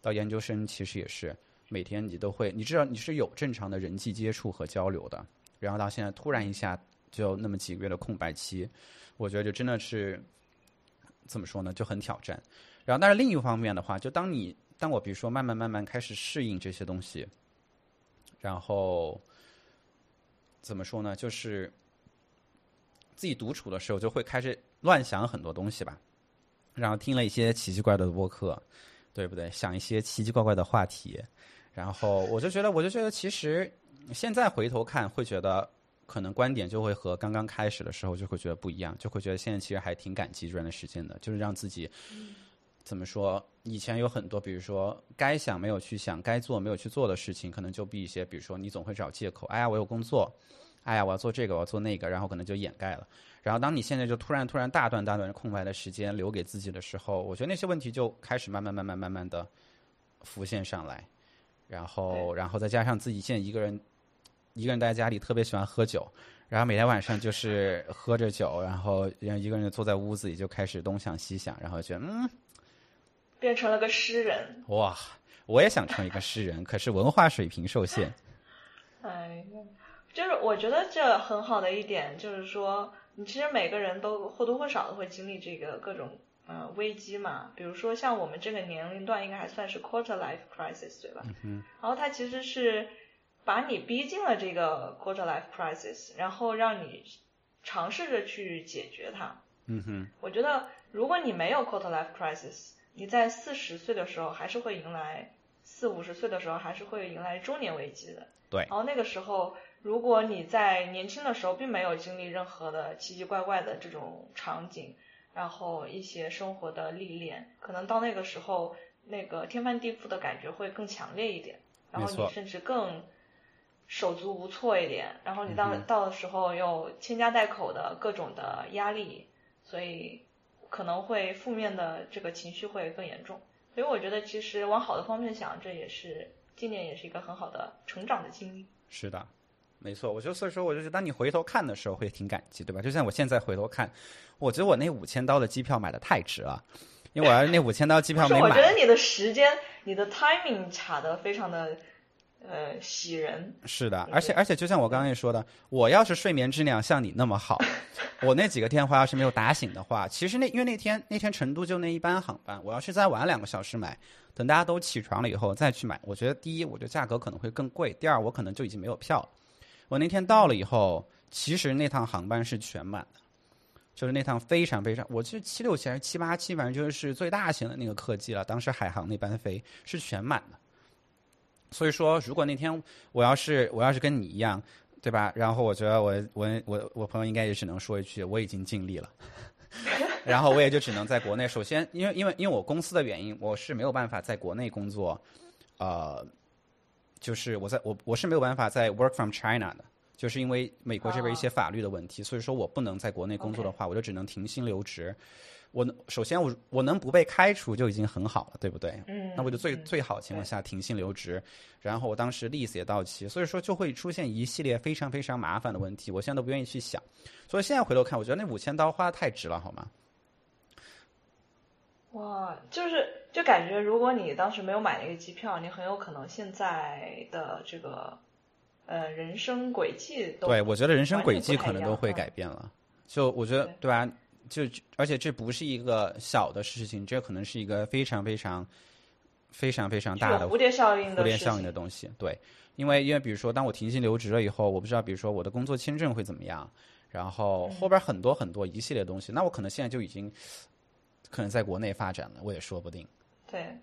到研究生其实也是每天你都会，你知道你是有正常的人际接触和交流的，然后到现在突然一下就那么几个月的空白期，我觉得就真的是怎么说呢，就很挑战。然后，但是另一方面的话，就当你当我比如说慢慢慢慢开始适应这些东西，然后怎么说呢，就是自己独处的时候就会开始乱想很多东西吧，然后听了一些奇奇怪怪的播客，对不对？想一些奇奇怪怪的话题，然后我就觉得，我就觉得其实现在回头看会觉得。可能观点就会和刚刚开始的时候就会觉得不一样，就会觉得现在其实还挺感激这段时间的，就是让自己怎么说？以前有很多，比如说该想没有去想，该做没有去做的事情，可能就比一些，比如说你总会找借口，哎呀，我有工作，哎呀，我要做这个，我要做那个，然后可能就掩盖了。然后当你现在就突然突然大段大段空白的时间留给自己的时候，我觉得那些问题就开始慢慢慢慢慢慢的浮现上来。然后，然后再加上自己现在一个人一个人待在家里，特别喜欢喝酒，然后每天晚上就是喝着酒，然后然后一个人坐在屋子里就开始东想西想，然后觉得嗯。变成了个诗人哇！我也想成为一个诗人，可是文化水平受限。哎，就是我觉得这很好的一点，就是说，你其实每个人都或多或少的会经历这个各种呃危机嘛。比如说像我们这个年龄段，应该还算是 quarter life crisis 对吧？嗯然后它其实是把你逼进了这个 quarter life crisis，然后让你尝试着去解决它。嗯哼。我觉得如果你没有 quarter life crisis，你在四十岁的时候还是会迎来，四五十岁的时候还是会迎来中年危机的。对。然后那个时候，如果你在年轻的时候并没有经历任何的奇奇怪怪的这种场景，然后一些生活的历练，可能到那个时候，那个天翻地覆的感觉会更强烈一点。然后你甚至更手足无措一点。然后你到到的时候又牵家带口的各种的压力，所以。可能会负面的这个情绪会更严重，所以我觉得其实往好的方面想，这也是今年也是一个很好的成长的经历。是的，没错。我就所以说，我就是当你回头看的时候会挺感激，对吧？就像我现在回头看，我觉得我那五千刀的机票买的太值了，因为我要是那五千刀机票没买，我觉得你的时间、你的 timing 卡的非常的。呃，喜人是的，而且而且，就像我刚刚也说的，我要是睡眠质量像你那么好，我那几个电话要是没有打醒的话，其实那因为那天那天成都就那一班航班，我要是再晚两个小时买，等大家都起床了以后再去买，我觉得第一，我觉得价格可能会更贵；第二，我可能就已经没有票。我那天到了以后，其实那趟航班是全满的，就是那趟非常非常，我记得七六七还是七八七，反正就是最大型的那个客机了，当时海航那班飞是全满的。所以说，如果那天我要是我要是跟你一样，对吧？然后我觉得我我我我朋友应该也只能说一句我已经尽力了，然后我也就只能在国内。首先，因为因为因为我公司的原因，我是没有办法在国内工作，呃，就是我在我我是没有办法在 work from China 的，就是因为美国这边一些法律的问题，所以说我不能在国内工作的话，我就只能停薪留职。我首先我我能不被开除就已经很好了，对不对？嗯。那我就最最好情况下停薪留职，然后我当时 lease 也到期，所以说就会出现一系列非常非常麻烦的问题，我现在都不愿意去想。所以现在回头看，我觉得那五千刀花的太值了，好吗？哇，就是就感觉如果你当时没有买那个机票，你很有可能现在的这个呃人生轨迹都对我觉得人生轨迹可能都会改变了。就我觉得对吧？就而且这不是一个小的事情，这可能是一个非常非常非常非常大的蝴蝶效应的蝴蝶效应的东西。对，因为因为比如说，当我停薪留职了以后，我不知道，比如说我的工作签证会怎么样，然后后边很多很多一系列东西，那我可能现在就已经可能在国内发展了，我也说不定。对，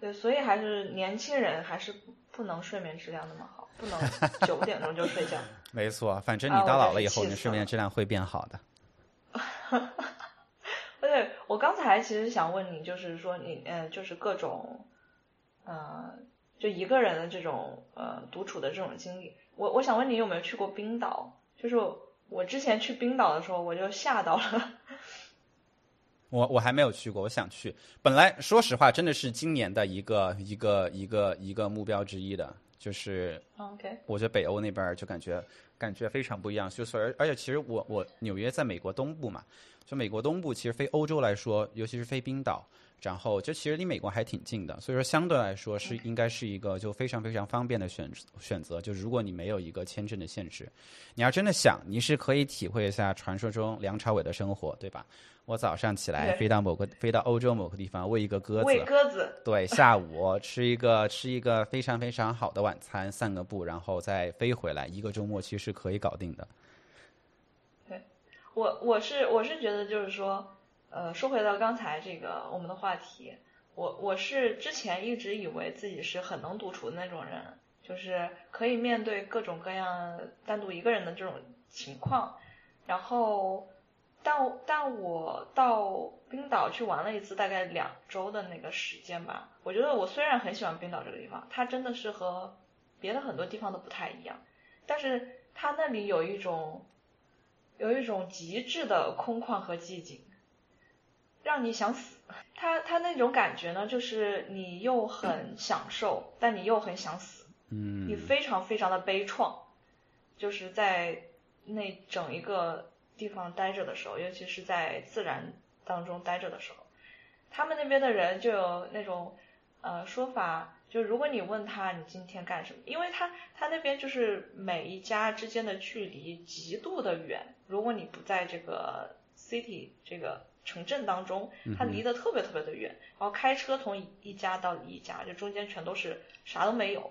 对，所以还是年轻人还是不能睡眠质量那么好，不能九点钟就睡觉。没错，反正你到老了以后，你睡眠质量会变好的。而且我刚才其实想问你，就是说你嗯，就是各种呃，就一个人的这种呃独处的这种经历，我我想问你有没有去过冰岛？就是我之前去冰岛的时候，我就吓到了。我我还没有去过，我想去。本来说实话，真的是今年的一个一个一个一个目标之一的，就是 OK。我觉得北欧那边就感觉。感觉非常不一样，就是而而且其实我我纽约在美国东部嘛，就美国东部其实飞欧洲来说，尤其是飞冰岛，然后就其实离美国还挺近的，所以说相对来说是应该是一个就非常非常方便的选选择。就如果你没有一个签证的限制，你要真的想，你是可以体会一下传说中梁朝伟的生活，对吧？我早上起来飞到某个飞到欧洲某个地方喂一个鸽子，喂鸽子。对，下午吃一个吃一个非常非常好的晚餐，散个步，然后再飞回来，一个周末其实可以搞定的。对，我我是我是觉得就是说，呃，说回到刚才这个我们的话题，我我是之前一直以为自己是很能独处的那种人，就是可以面对各种各样单独一个人的这种情况，然后。但但我到冰岛去玩了一次，大概两周的那个时间吧。我觉得我虽然很喜欢冰岛这个地方，它真的是和别的很多地方都不太一样，但是它那里有一种有一种极致的空旷和寂静，让你想死。它它那种感觉呢，就是你又很享受，但你又很想死。嗯，你非常非常的悲怆，就是在那整一个地方待着的时候，尤其是在自然当中待着的时候，他们那边的人就有那种呃说法，就如果你问他你今天干什么，因为他他那边就是每一家之间的距离极度的远，如果你不在这个 city 这个城镇当中，它离得特别特别的远，然后开车从一家到一家，就中间全都是啥都没有。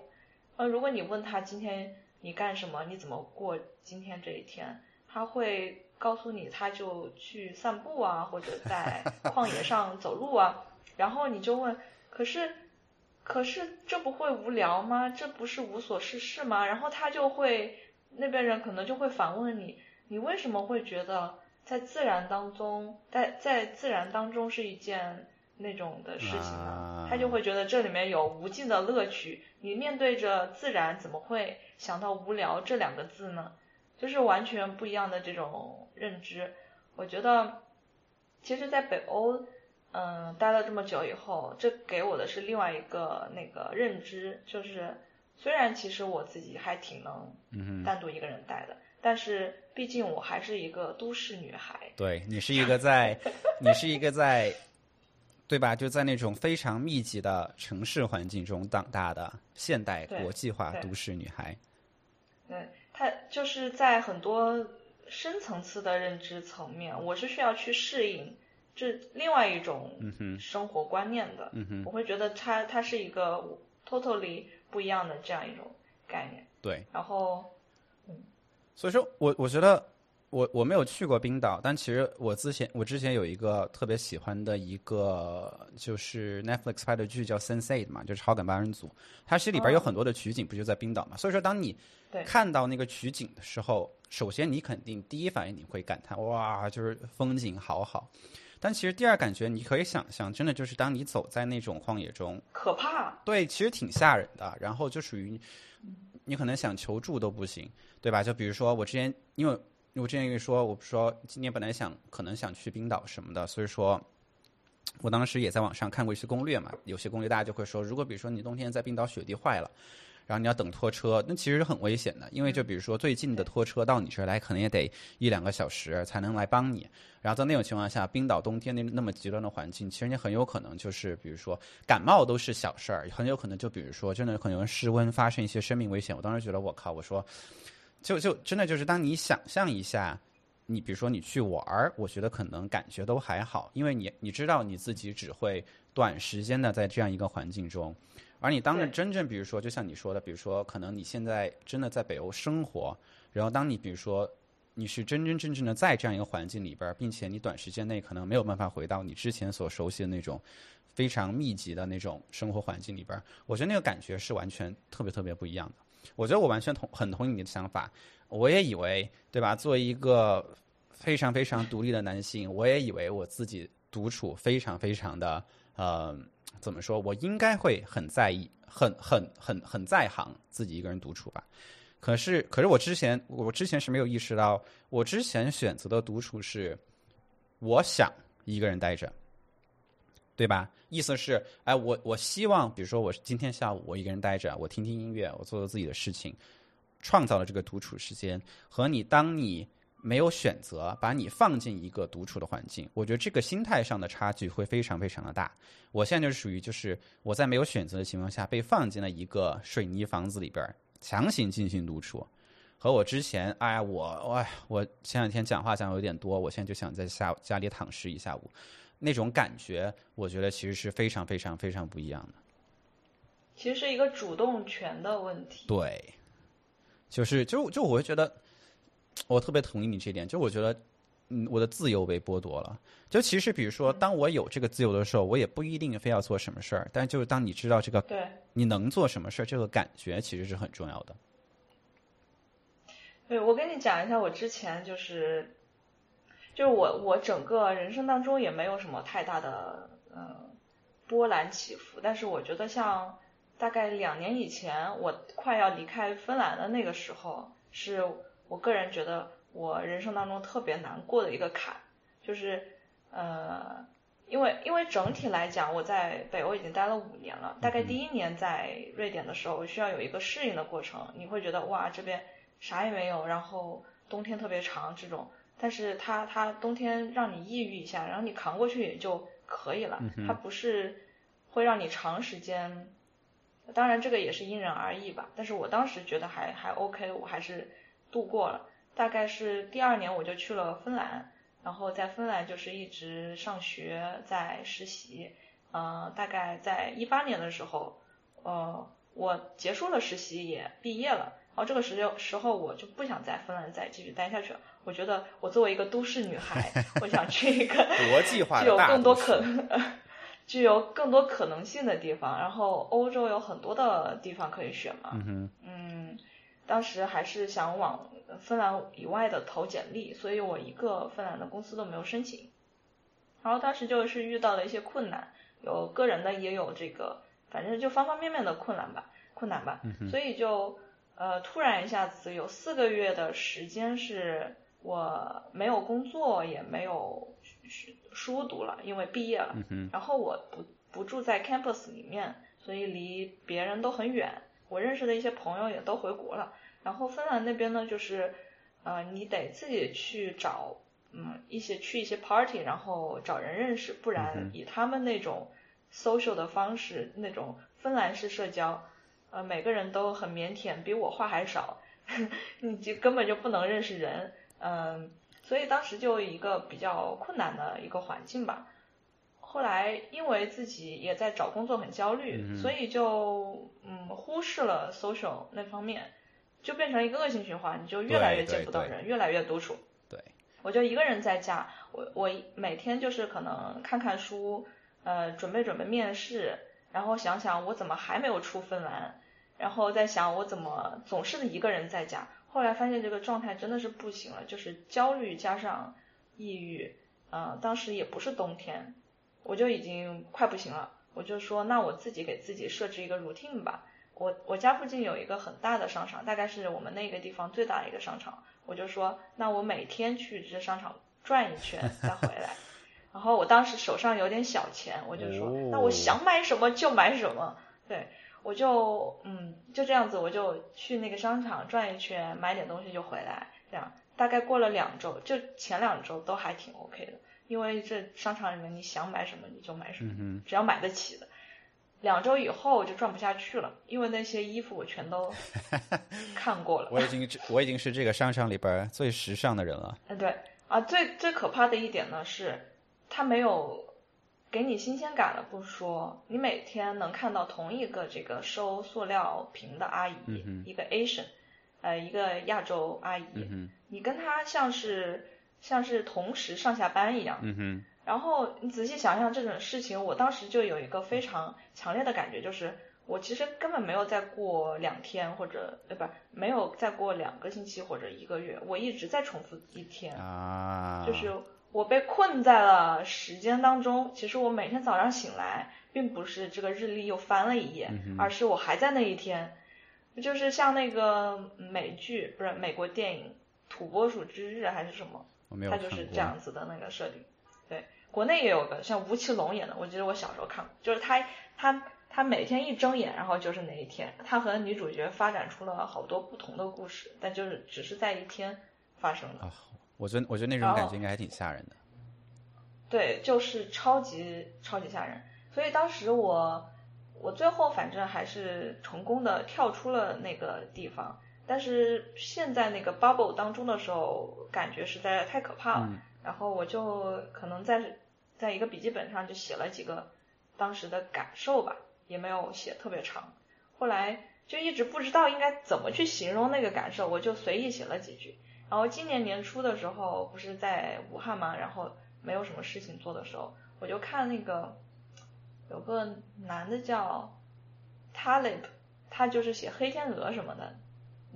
呃，如果你问他今天你干什么，你怎么过今天这一天，他会告诉你，他就去散步啊，或者在旷野上走路啊。然后你就问，可是，可是这不会无聊吗？这不是无所事事吗？然后他就会，那边人可能就会反问你，你为什么会觉得在自然当中，在在自然当中是一件？那种的事情呢，他就会觉得这里面有无尽的乐趣。你面对着自然，怎么会想到无聊这两个字呢？就是完全不一样的这种认知。我觉得，其实，在北欧，嗯，待了这么久以后，这给我的是另外一个那个认知，就是虽然其实我自己还挺能单独一个人待的，但是毕竟我还是一个都市女孩。对你是一个在，你是一个在。对吧？就在那种非常密集的城市环境中长大的现代国际化都市女孩。对，她就是在很多深层次的认知层面，我是需要去适应这另外一种生活观念的。嗯哼，我会觉得它它是一个 totally 不一样的这样一种概念。对，然后，嗯，所以说我我觉得。我我没有去过冰岛，但其实我之前我之前有一个特别喜欢的一个就是 Netflix 拍的剧叫《Sense8》嘛，就是《超感八人组》，它其实里边有很多的取景，不就在冰岛嘛？所以说，当你看到那个取景的时候，首先你肯定第一反应你会感叹哇，就是风景好好。但其实第二感觉你可以想象，真的就是当你走在那种旷野中，可怕。对，其实挺吓人的。然后就属于你可能想求助都不行，对吧？就比如说我之前因为。我之前跟你说，我说今年本来想可能想去冰岛什么的，所以说，我当时也在网上看过一些攻略嘛。有些攻略大家就会说，如果比如说你冬天在冰岛雪地坏了，然后你要等拖车，那其实很危险的，因为就比如说最近的拖车到你这儿来，可能也得一两个小时才能来帮你。然后在那种情况下，冰岛冬天那那么极端的环境，其实你很有可能就是比如说感冒都是小事儿，很有可能就比如说真的可能失温发生一些生命危险。我当时觉得我靠，我说。就就真的就是，当你想象一下，你比如说你去玩儿，我觉得可能感觉都还好，因为你你知道你自己只会短时间的在这样一个环境中，而你当着真正比如说就像你说的，比如说可能你现在真的在北欧生活，然后当你比如说你是真真正正的在这样一个环境里边，并且你短时间内可能没有办法回到你之前所熟悉的那种非常密集的那种生活环境里边，我觉得那个感觉是完全特别特别不一样的。我觉得我完全同很同意你的想法，我也以为，对吧？作为一个非常非常独立的男性，我也以为我自己独处非常非常的呃，怎么说？我应该会很在意，很很很很在行自己一个人独处吧。可是，可是我之前我之前是没有意识到，我之前选择的独处是我想一个人待着。对吧？意思是，哎，我我希望，比如说，我今天下午我一个人待着，我听听音乐，我做做自己的事情，创造了这个独处时间。和你当你没有选择把你放进一个独处的环境，我觉得这个心态上的差距会非常非常的大。我现在就是属于就是我在没有选择的情况下被放进了一个水泥房子里边，强行进行独处。和我之前，哎，我哎，我前两天讲话讲的有点多，我现在就想在下家里躺尸一下午。那种感觉，我觉得其实是非常非常非常不一样的。其实是一个主动权的问题。对，就是就就我会觉得，我特别同意你这点。就我觉得，嗯，我的自由被剥夺了。就其实，比如说，当我有这个自由的时候，我也不一定非要做什么事儿。但就是当你知道这个，对，你能做什么事儿，这个感觉其实是很重要的。对，我跟你讲一下，我之前就是。就是我我整个人生当中也没有什么太大的嗯波澜起伏，但是我觉得像大概两年以前我快要离开芬兰的那个时候，是我个人觉得我人生当中特别难过的一个坎，就是呃。因为因为整体来讲，我在北欧已经待了五年了。大概第一年在瑞典的时候，需要有一个适应的过程。你会觉得哇，这边啥也没有，然后冬天特别长这种。但是它它冬天让你抑郁一下，然后你扛过去也就可以了。它不是会让你长时间。当然这个也是因人而异吧。但是我当时觉得还还 OK，我还是度过了。大概是第二年我就去了芬兰。然后在芬兰就是一直上学在实习，嗯，大概在一八年的时候，呃，我结束了实习也毕业了。然后这个时时候我就不想在芬兰再继续待下去了。我觉得我作为一个都市女孩，我想去一个国际化、具有更多可能、具有更多可能性的地方。然后欧洲有很多的地方可以选嘛。嗯嗯，当时还是想往。芬兰以外的投简历，所以我一个芬兰的公司都没有申请。然后当时就是遇到了一些困难，有个人的，也有这个，反正就方方面面的困难吧，困难吧。所以就呃突然一下子有四个月的时间是我没有工作，也没有书读了，因为毕业了。然后我不不住在 campus 里面，所以离别人都很远。我认识的一些朋友也都回国了。然后芬兰那边呢，就是，呃，你得自己去找，嗯，一些去一些 party，然后找人认识，不然以他们那种 social 的方式，那种芬兰式社交，呃，每个人都很腼腆，比我话还少，你就根本就不能认识人，嗯，所以当时就一个比较困难的一个环境吧。后来因为自己也在找工作，很焦虑，所以就嗯忽视了 social 那方面。就变成一个恶性循环，你就越来越见不到人，越来越独处。对，我就一个人在家，我我每天就是可能看看书，呃，准备准备面试，然后想想我怎么还没有出芬兰，然后再想我怎么总是一个人在家。后来发现这个状态真的是不行了，就是焦虑加上抑郁，呃，当时也不是冬天，我就已经快不行了，我就说那我自己给自己设置一个 routine 吧。我我家附近有一个很大的商场，大概是我们那个地方最大的一个商场。我就说，那我每天去这商场转一圈 再回来。然后我当时手上有点小钱，我就说，那我想买什么就买什么。对，我就嗯就这样子，我就去那个商场转一圈，买点东西就回来。这样大概过了两周，就前两周都还挺 OK 的，因为这商场里面你想买什么你就买什么，只要买得起的。两周以后就转不下去了，因为那些衣服我全都 看过了。我已经我已经是这个商场里边最时尚的人了。嗯，对啊，最最可怕的一点呢是，它没有给你新鲜感了不说，你每天能看到同一个这个收塑料瓶的阿姨，一个 Asian，呃，一个亚洲阿姨，你跟她像是像是同时上下班一样。嗯哼。然后你仔细想想这种事情，我当时就有一个非常强烈的感觉，就是我其实根本没有再过两天或者呃不，没有再过两个星期或者一个月，我一直在重复一天，啊，就是我被困在了时间当中。其实我每天早上醒来，并不是这个日历又翻了一页，而是我还在那一天，就是像那个美剧不是美国电影《土拨鼠之日》还是什么，它就是这样子的那个设定，对。国内也有个像吴奇隆演的，我记得我小时候看过，就是他他他每天一睁眼，然后就是那一天，他和女主角发展出了好多不同的故事，但就是只是在一天发生的。啊，我觉得我觉得那种感觉应该还挺吓人的。对，就是超级超级吓人。所以当时我我最后反正还是成功的跳出了那个地方，但是现在那个 bubble 当中的时候，感觉实在太可怕了。然后我就可能在在一个笔记本上就写了几个当时的感受吧，也没有写特别长。后来就一直不知道应该怎么去形容那个感受，我就随意写了几句。然后今年年初的时候不是在武汉嘛，然后没有什么事情做的时候，我就看那个有个男的叫 Talib，他就是写黑天鹅什么的，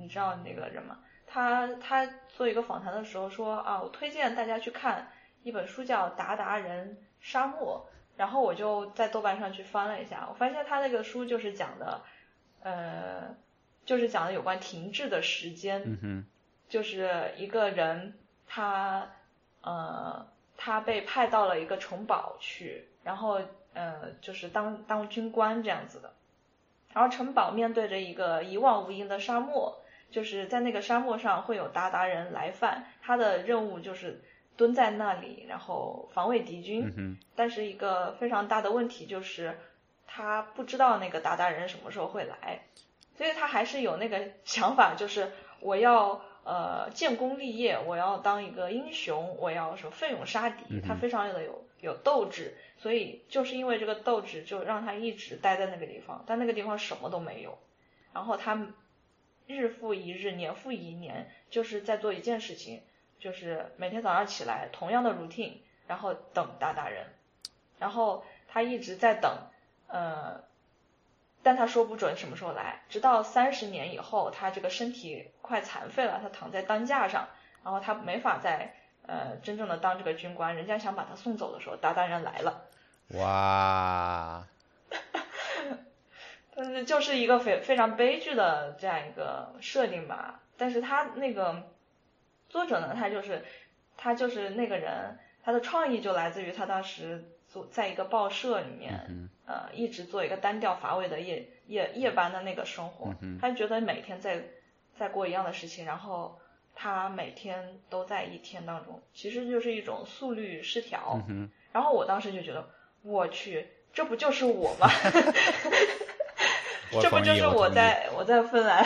你知道那个人吗？他他做一个访谈的时候说啊，我推荐大家去看一本书叫《达达人沙漠》，然后我就在豆瓣上去翻了一下，我发现他那个书就是讲的，呃，就是讲的有关停滞的时间，嗯哼，就是一个人他呃他被派到了一个城堡去，然后呃就是当当军官这样子的，然后城堡面对着一个一望无垠的沙漠。就是在那个沙漠上会有鞑靼人来犯，他的任务就是蹲在那里，然后防卫敌军。但是一个非常大的问题就是，他不知道那个鞑靼人什么时候会来，所以他还是有那个想法，就是我要呃建功立业，我要当一个英雄，我要什么奋勇杀敌。他非常的有有斗志，所以就是因为这个斗志，就让他一直待在那个地方，但那个地方什么都没有，然后他。日复一日，年复一年，就是在做一件事情，就是每天早上起来同样的 routine，然后等大大人，然后他一直在等，呃，但他说不准什么时候来，直到三十年以后，他这个身体快残废了，他躺在担架上，然后他没法再呃真正的当这个军官，人家想把他送走的时候，大大人来了，哇。嗯，就是一个非非常悲剧的这样一个设定吧。但是他那个作者呢，他就是他就是那个人，他的创意就来自于他当时做在一个报社里面，呃，一直做一个单调乏味的夜夜夜班的那个生活。他觉得每天在在过一样的事情，然后他每天都在一天当中，其实就是一种速率失调。然后我当时就觉得，我去，这不就是我吗？这不就是我在我在芬兰，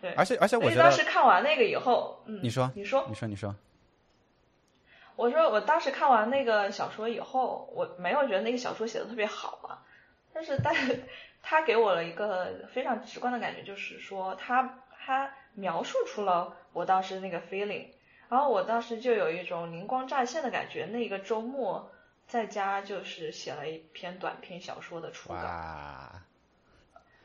对，而且而且我觉得当时看完那个以后，嗯，你说你说你说你说，我说我当时看完那个小说以后，我没有觉得那个小说写的特别好啊，但是但是他给我了一个非常直观的感觉，就是说他他描述出了我当时那个 feeling，然后我当时就有一种灵光乍现的感觉，那个周末在家就是写了一篇短篇小说的初稿。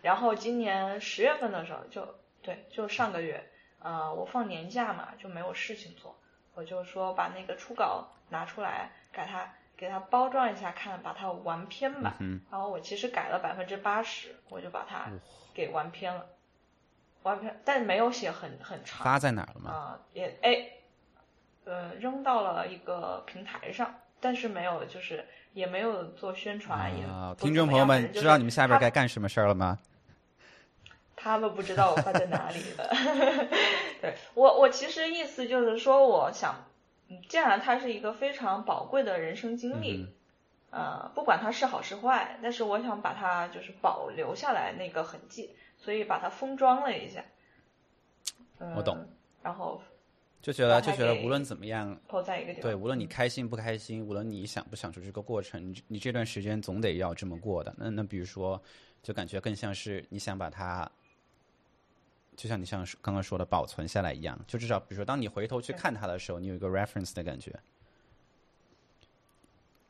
然后今年十月份的时候，就对，就上个月，呃，我放年假嘛，就没有事情做，我就说把那个初稿拿出来，给它给它包装一下，看把它完篇吧。嗯。然后我其实改了百分之八十，我就把它给完篇了，完篇，但没有写很很长。发在哪儿了吗？啊，也哎，呃，扔到了一个平台上，但是没有，就是也没有做宣传，也。听众朋友们，知道你们下边该干什么事儿了吗？他们不知道我放在哪里了。对我，我其实意思就是说，我想，既然它是一个非常宝贵的人生经历，呃，不管它是好是坏，但是我想把它就是保留下来那个痕迹，所以把它封装了一下。我懂。然后就觉得就觉得无论怎么样，在一个地方，对，无论你开心不开心，无论你想不想出这个过程，你你这段时间总得要这么过的。那那比如说，就感觉更像是你想把它。就像你像刚刚说的保存下来一样，就至少比如说，当你回头去看它的时候，你有一个 reference 的感觉。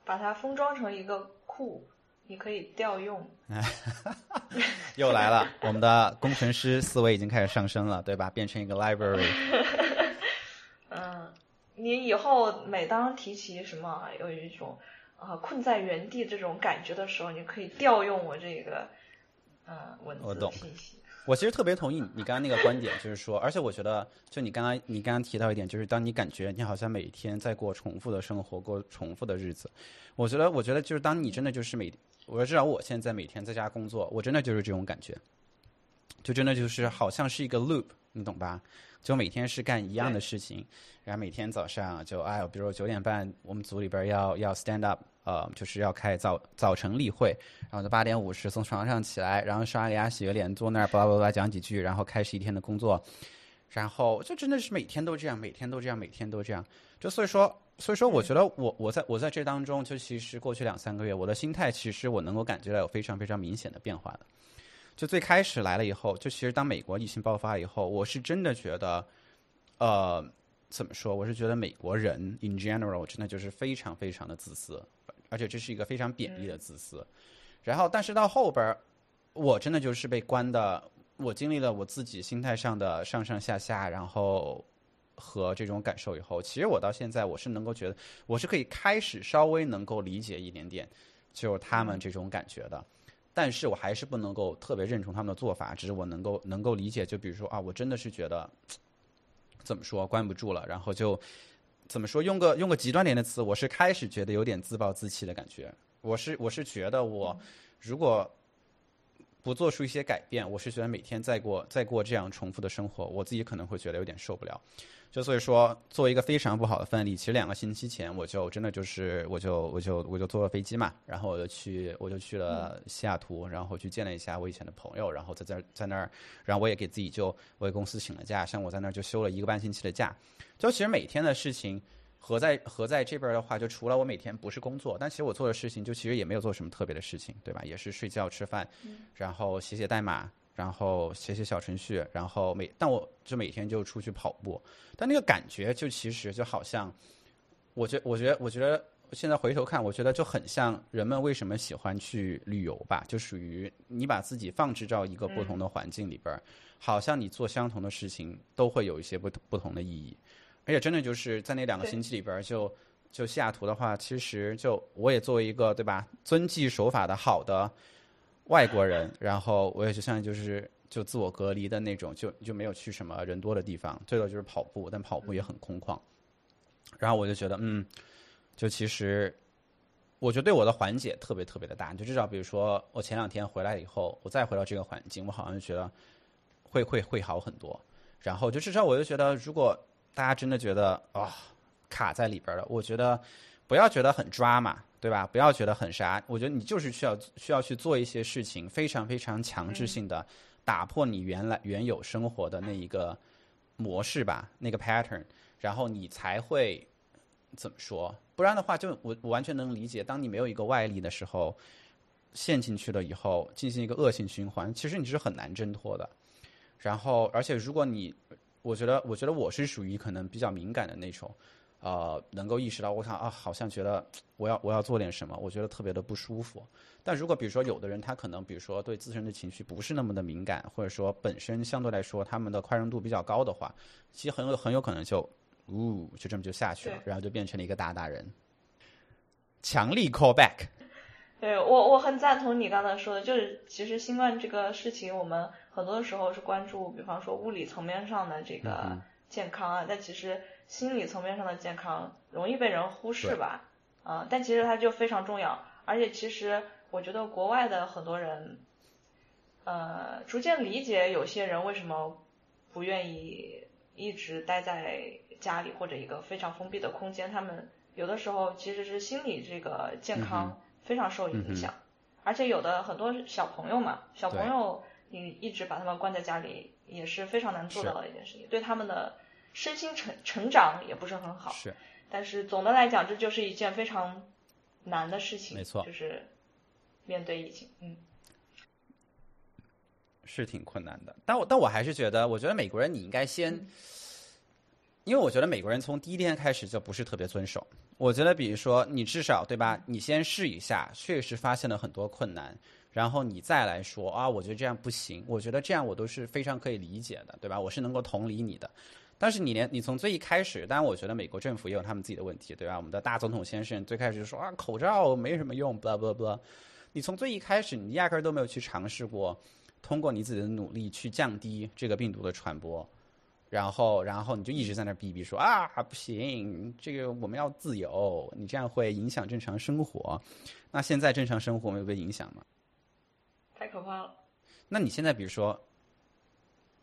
把它封装成一个库，你可以调用。又来了，我们的工程师思维已经开始上升了，对吧？变成一个 library。嗯，你以后每当提起什么有一种啊困在原地这种感觉的时候，你可以调用我这个嗯文字信息。我其实特别同意你刚刚那个观点，就是说，而且我觉得，就你刚刚你刚刚提到一点，就是当你感觉你好像每天在过重复的生活，过重复的日子，我觉得，我觉得就是当你真的就是每，我至少我现在每天在家工作，我真的就是这种感觉，就真的就是好像是一个 loop，你懂吧？就每天是干一样的事情，然后每天早上就哎，比如说九点半，我们组里边要要 stand up。呃，就是要开早早晨例会，然后就八点五十从床上起来，然后刷个牙、洗个脸，坐那儿巴拉巴拉讲几句，然后开始一天的工作，然后就真的是每天都这样，每天都这样，每天都这样。就所以说，所以说，我觉得我我在我在这当中，就其实过去两三个月，我的心态其实我能够感觉到有非常非常明显的变化的。就最开始来了以后，就其实当美国疫情爆发以后，我是真的觉得，呃，怎么说？我是觉得美国人 in general 真的就是非常非常的自私。而且这是一个非常贬义的自私，然后但是到后边儿，我真的就是被关的，我经历了我自己心态上的上上下下，然后和这种感受以后，其实我到现在我是能够觉得，我是可以开始稍微能够理解一点点，就是他们这种感觉的。但是我还是不能够特别认同他们的做法，只是我能够能够理解。就比如说啊，我真的是觉得怎么说关不住了，然后就怎么说用个用个极端点的词，我是开始觉得有点自暴自弃的感觉。我是我是觉得我如果不做出一些改变，我是觉得每天再过再过这样重复的生活，我自己可能会觉得有点受不了。就所以说，作为一个非常不好的范例，其实两个星期前我就真的就是，我就我就我就坐了飞机嘛，然后我就去我就去了西雅图，然后去见了一下我以前的朋友，然后在在在那儿，然后我也给自己就为公司请了假，像我在那儿就休了一个半星期的假。就其实每天的事情合在合在这边的话，就除了我每天不是工作，但其实我做的事情就其实也没有做什么特别的事情，对吧？也是睡觉吃饭，然后写写代码。然后写写小程序，然后每但我就每天就出去跑步，但那个感觉就其实就好像，我觉我觉得我觉得现在回头看，我觉得就很像人们为什么喜欢去旅游吧，就属于你把自己放置到一个不同的环境里边儿，好像你做相同的事情都会有一些不不同的意义，而且真的就是在那两个星期里边儿，就就西雅图的话，其实就我也作为一个对吧，遵纪守法的好的。外国人，然后我也就像就是就自我隔离的那种，就就没有去什么人多的地方，最多就是跑步，但跑步也很空旷。然后我就觉得，嗯，就其实，我觉得对我的缓解特别特别的大。就至少比如说，我前两天回来以后，我再回到这个环境，我好像就觉得会会会好很多。然后就至少我就觉得，如果大家真的觉得啊卡在里边了，我觉得不要觉得很抓嘛。对吧？不要觉得很傻，我觉得你就是需要需要去做一些事情，非常非常强制性的打破你原来原有生活的那一个模式吧，那个 pattern，然后你才会怎么说？不然的话，就我我完全能理解，当你没有一个外力的时候，陷进去了以后，进行一个恶性循环，其实你是很难挣脱的。然后，而且如果你，我觉得，我觉得我是属于可能比较敏感的那种。呃，能够意识到，我想啊，好像觉得 我要我要做点什么，我觉得特别的不舒服。但如果比如说有的人他可能比如说对自身的情绪不是那么的敏感，或者说本身相对来说他们的宽容度比较高的话，其实很有很有可能就，呜，就这么就下去了，然后就变成了一个大大人。强力 call back。对我我很赞同你刚才说的，就是其实新冠这个事情，我们很多的时候是关注，比方说物理层面上的这个健康啊，但其实。心理层面上的健康容易被人忽视吧，啊，但其实它就非常重要。而且其实我觉得国外的很多人，呃，逐渐理解有些人为什么不愿意一直待在家里或者一个非常封闭的空间。他们有的时候其实是心理这个健康非常受影响，而且有的很多小朋友嘛，小朋友你一直把他们关在家里也是非常难做到的一件事情，对他们的。身心成成长也不是很好，是，但是总的来讲，这就是一件非常难的事情，没错，就是面对疫情，嗯，是挺困难的。但我但我还是觉得，我觉得美国人你应该先，因为我觉得美国人从第一天开始就不是特别遵守。我觉得，比如说你至少对吧，你先试一下，确实发现了很多困难，然后你再来说啊，我觉得这样不行。我觉得这样我都是非常可以理解的，对吧？我是能够同理你的。但是你连你从最一开始，当然我觉得美国政府也有他们自己的问题，对吧？我们的大总统先生最开始就说啊，口罩没什么用，blah blah blah。你从最一开始，你压根儿都没有去尝试过，通过你自己的努力去降低这个病毒的传播，然后然后你就一直在那逼逼说啊，不行，这个我们要自由，你这样会影响正常生活。那现在正常生活没有被影响吗？太可怕了。那你现在比如说，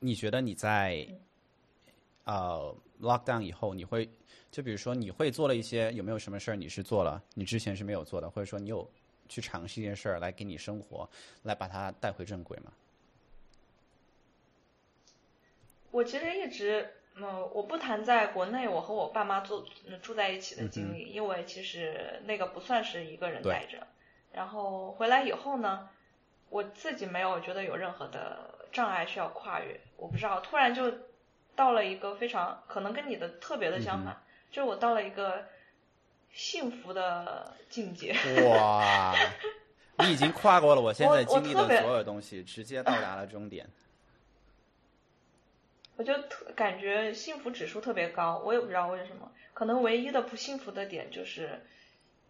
你觉得你在？呃，lockdown 以后，你会就比如说，你会做了一些有没有什么事儿你是做了，你之前是没有做的，或者说你有去尝试一件事儿来给你生活，来把它带回正轨吗？我其实一直，嗯，我不谈在国内我和我爸妈住住在一起的经历，因为其实那个不算是一个人待着。然后回来以后呢，我自己没有觉得有任何的障碍需要跨越，我不知道，突然就。到了一个非常可能跟你的特别的相反，就是我到了一个幸福的境界。哇，你已经跨过了我现在经历的所有东西，直接到达了终点。我就特感觉幸福指数特别高，我也不知道为什么，可能唯一的不幸福的点就是，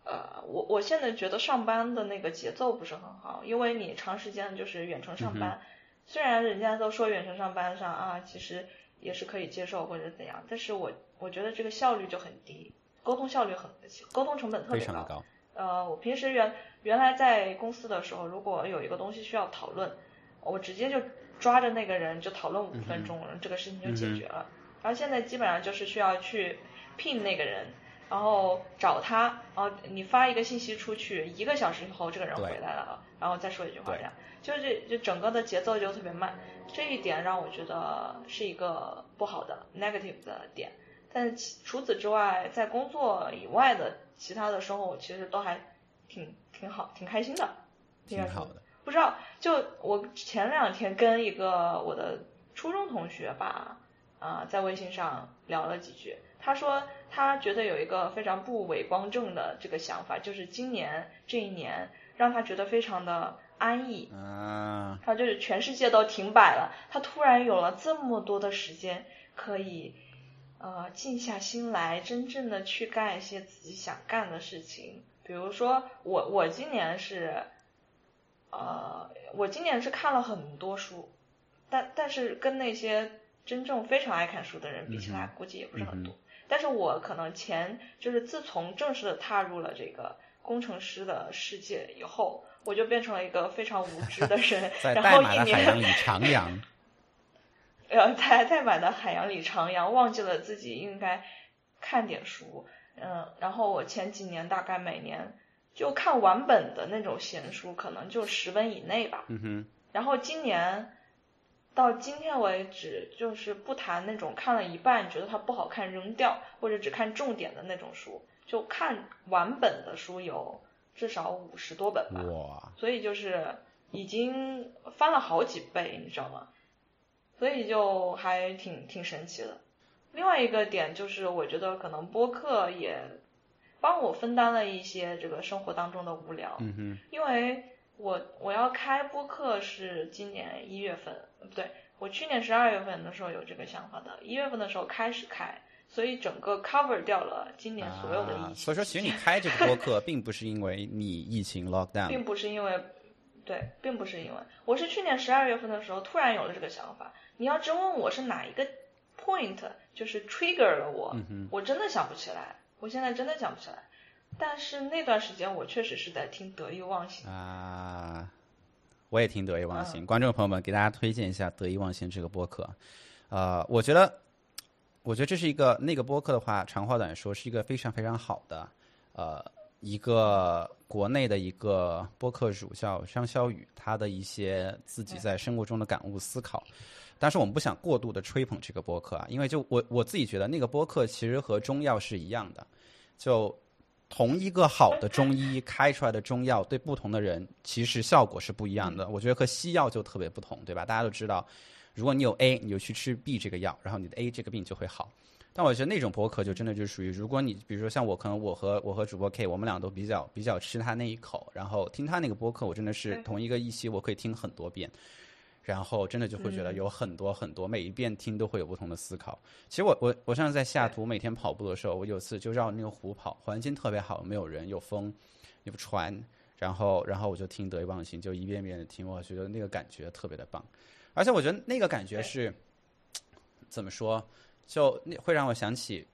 呃，我我现在觉得上班的那个节奏不是很好，因为你长时间就是远程上班，虽然人家都说远程上班上啊，其实也是可以接受或者怎样，但是我我觉得这个效率就很低，沟通效率很沟通成本特别高。呃，我平时原原来在公司的时候，如果有一个东西需要讨论，我直接就抓着那个人就讨论五分钟，这个事情就解决了。然后现在基本上就是需要去聘那个人，然后找他，然后你发一个信息出去，一个小时以后这个人回来了，然后再说一句话，这样就是这就整个的节奏就特别慢，这一点让我觉得是一个不好的 negative 的点。但除此之外，在工作以外的其他的生活，我其实都还挺挺好，挺开心的，挺好的。不知道，就我前两天跟一个我的初中同学吧，啊、在微信上聊了几句，他说他觉得有一个非常不伪光正的这个想法，就是今年这一年让他觉得非常的安逸，嗯，他就是全世界都停摆了，他突然有了这么多的时间可以。呃，静下心来，真正的去干一些自己想干的事情。比如说，我我今年是，呃，我今年是看了很多书，但但是跟那些真正非常爱看书的人比起来，估计也不是很多。但是我可能前就是自从正式的踏入了这个工程师的世界以后，我就变成了一个非常无知的人，在然后一代码的海洋 里。徜徉。呃，在代码的海洋里徜徉，忘记了自己应该看点书。嗯，然后我前几年大概每年就看完本的那种闲书，可能就十本以内吧。嗯哼，然后今年到今天为止，就是不谈那种看了一半觉得它不好看扔掉，或者只看重点的那种书，就看完本的书有至少五十多本吧。哇，所以就是已经翻了好几倍，你知道吗？所以就还挺挺神奇的。另外一个点就是，我觉得可能播客也帮我分担了一些这个生活当中的无聊，嗯哼，因为我我要开播客是今年一月份，呃不对，我去年十二月份的时候有这个想法的，一月份的时候开始开，所以整个 cover 掉了今年所有的疫情、啊所以说，其实你开这个播客，并不是因为你疫情 lockdown，并不是因为，对，并不是因为，我是去年十二月份的时候突然有了这个想法。你要真问我是哪一个 point，就是 trigger 了我，嗯我真的想不起来，我现在真的想不起来。但是那段时间我确实是在听得意忘形，啊，我也听得意忘嗯形。观众朋友们，给大家推荐一下得意忘形这个播客。呃，我觉得，我觉得这是一个那个播客的话，长话短说，是一个非常非常好的，呃，一个国内的一个播客主叫张潇雨，他的一些自己在生活中的感悟思考。但是我们不想过度的吹捧这个播客啊，因为就我我自己觉得那个播客其实和中药是一样的，就同一个好的中医开出来的中药，对不同的人其实效果是不一样的。我觉得和西药就特别不同，对吧？大家都知道，如果你有 A，你就去吃 B 这个药，然后你的 A 这个病就会好。但我觉得那种博客就真的就属于，如果你比如说像我，可能我和我和主播 K，我们俩都比较比较吃他那一口，然后听他那个播客，我真的是同一个一期我可以听很多遍。然后真的就会觉得有很多很多，每一遍听都会有不同的思考。其实我我我上次在西雅图每天跑步的时候，我有次就绕那个湖跑，环境特别好，没有人，有风，有船，然后然后我就听得意忘形，就一遍遍的听，我觉得那个感觉特别的棒。而且我觉得那个感觉是怎么说，就那会让我想起，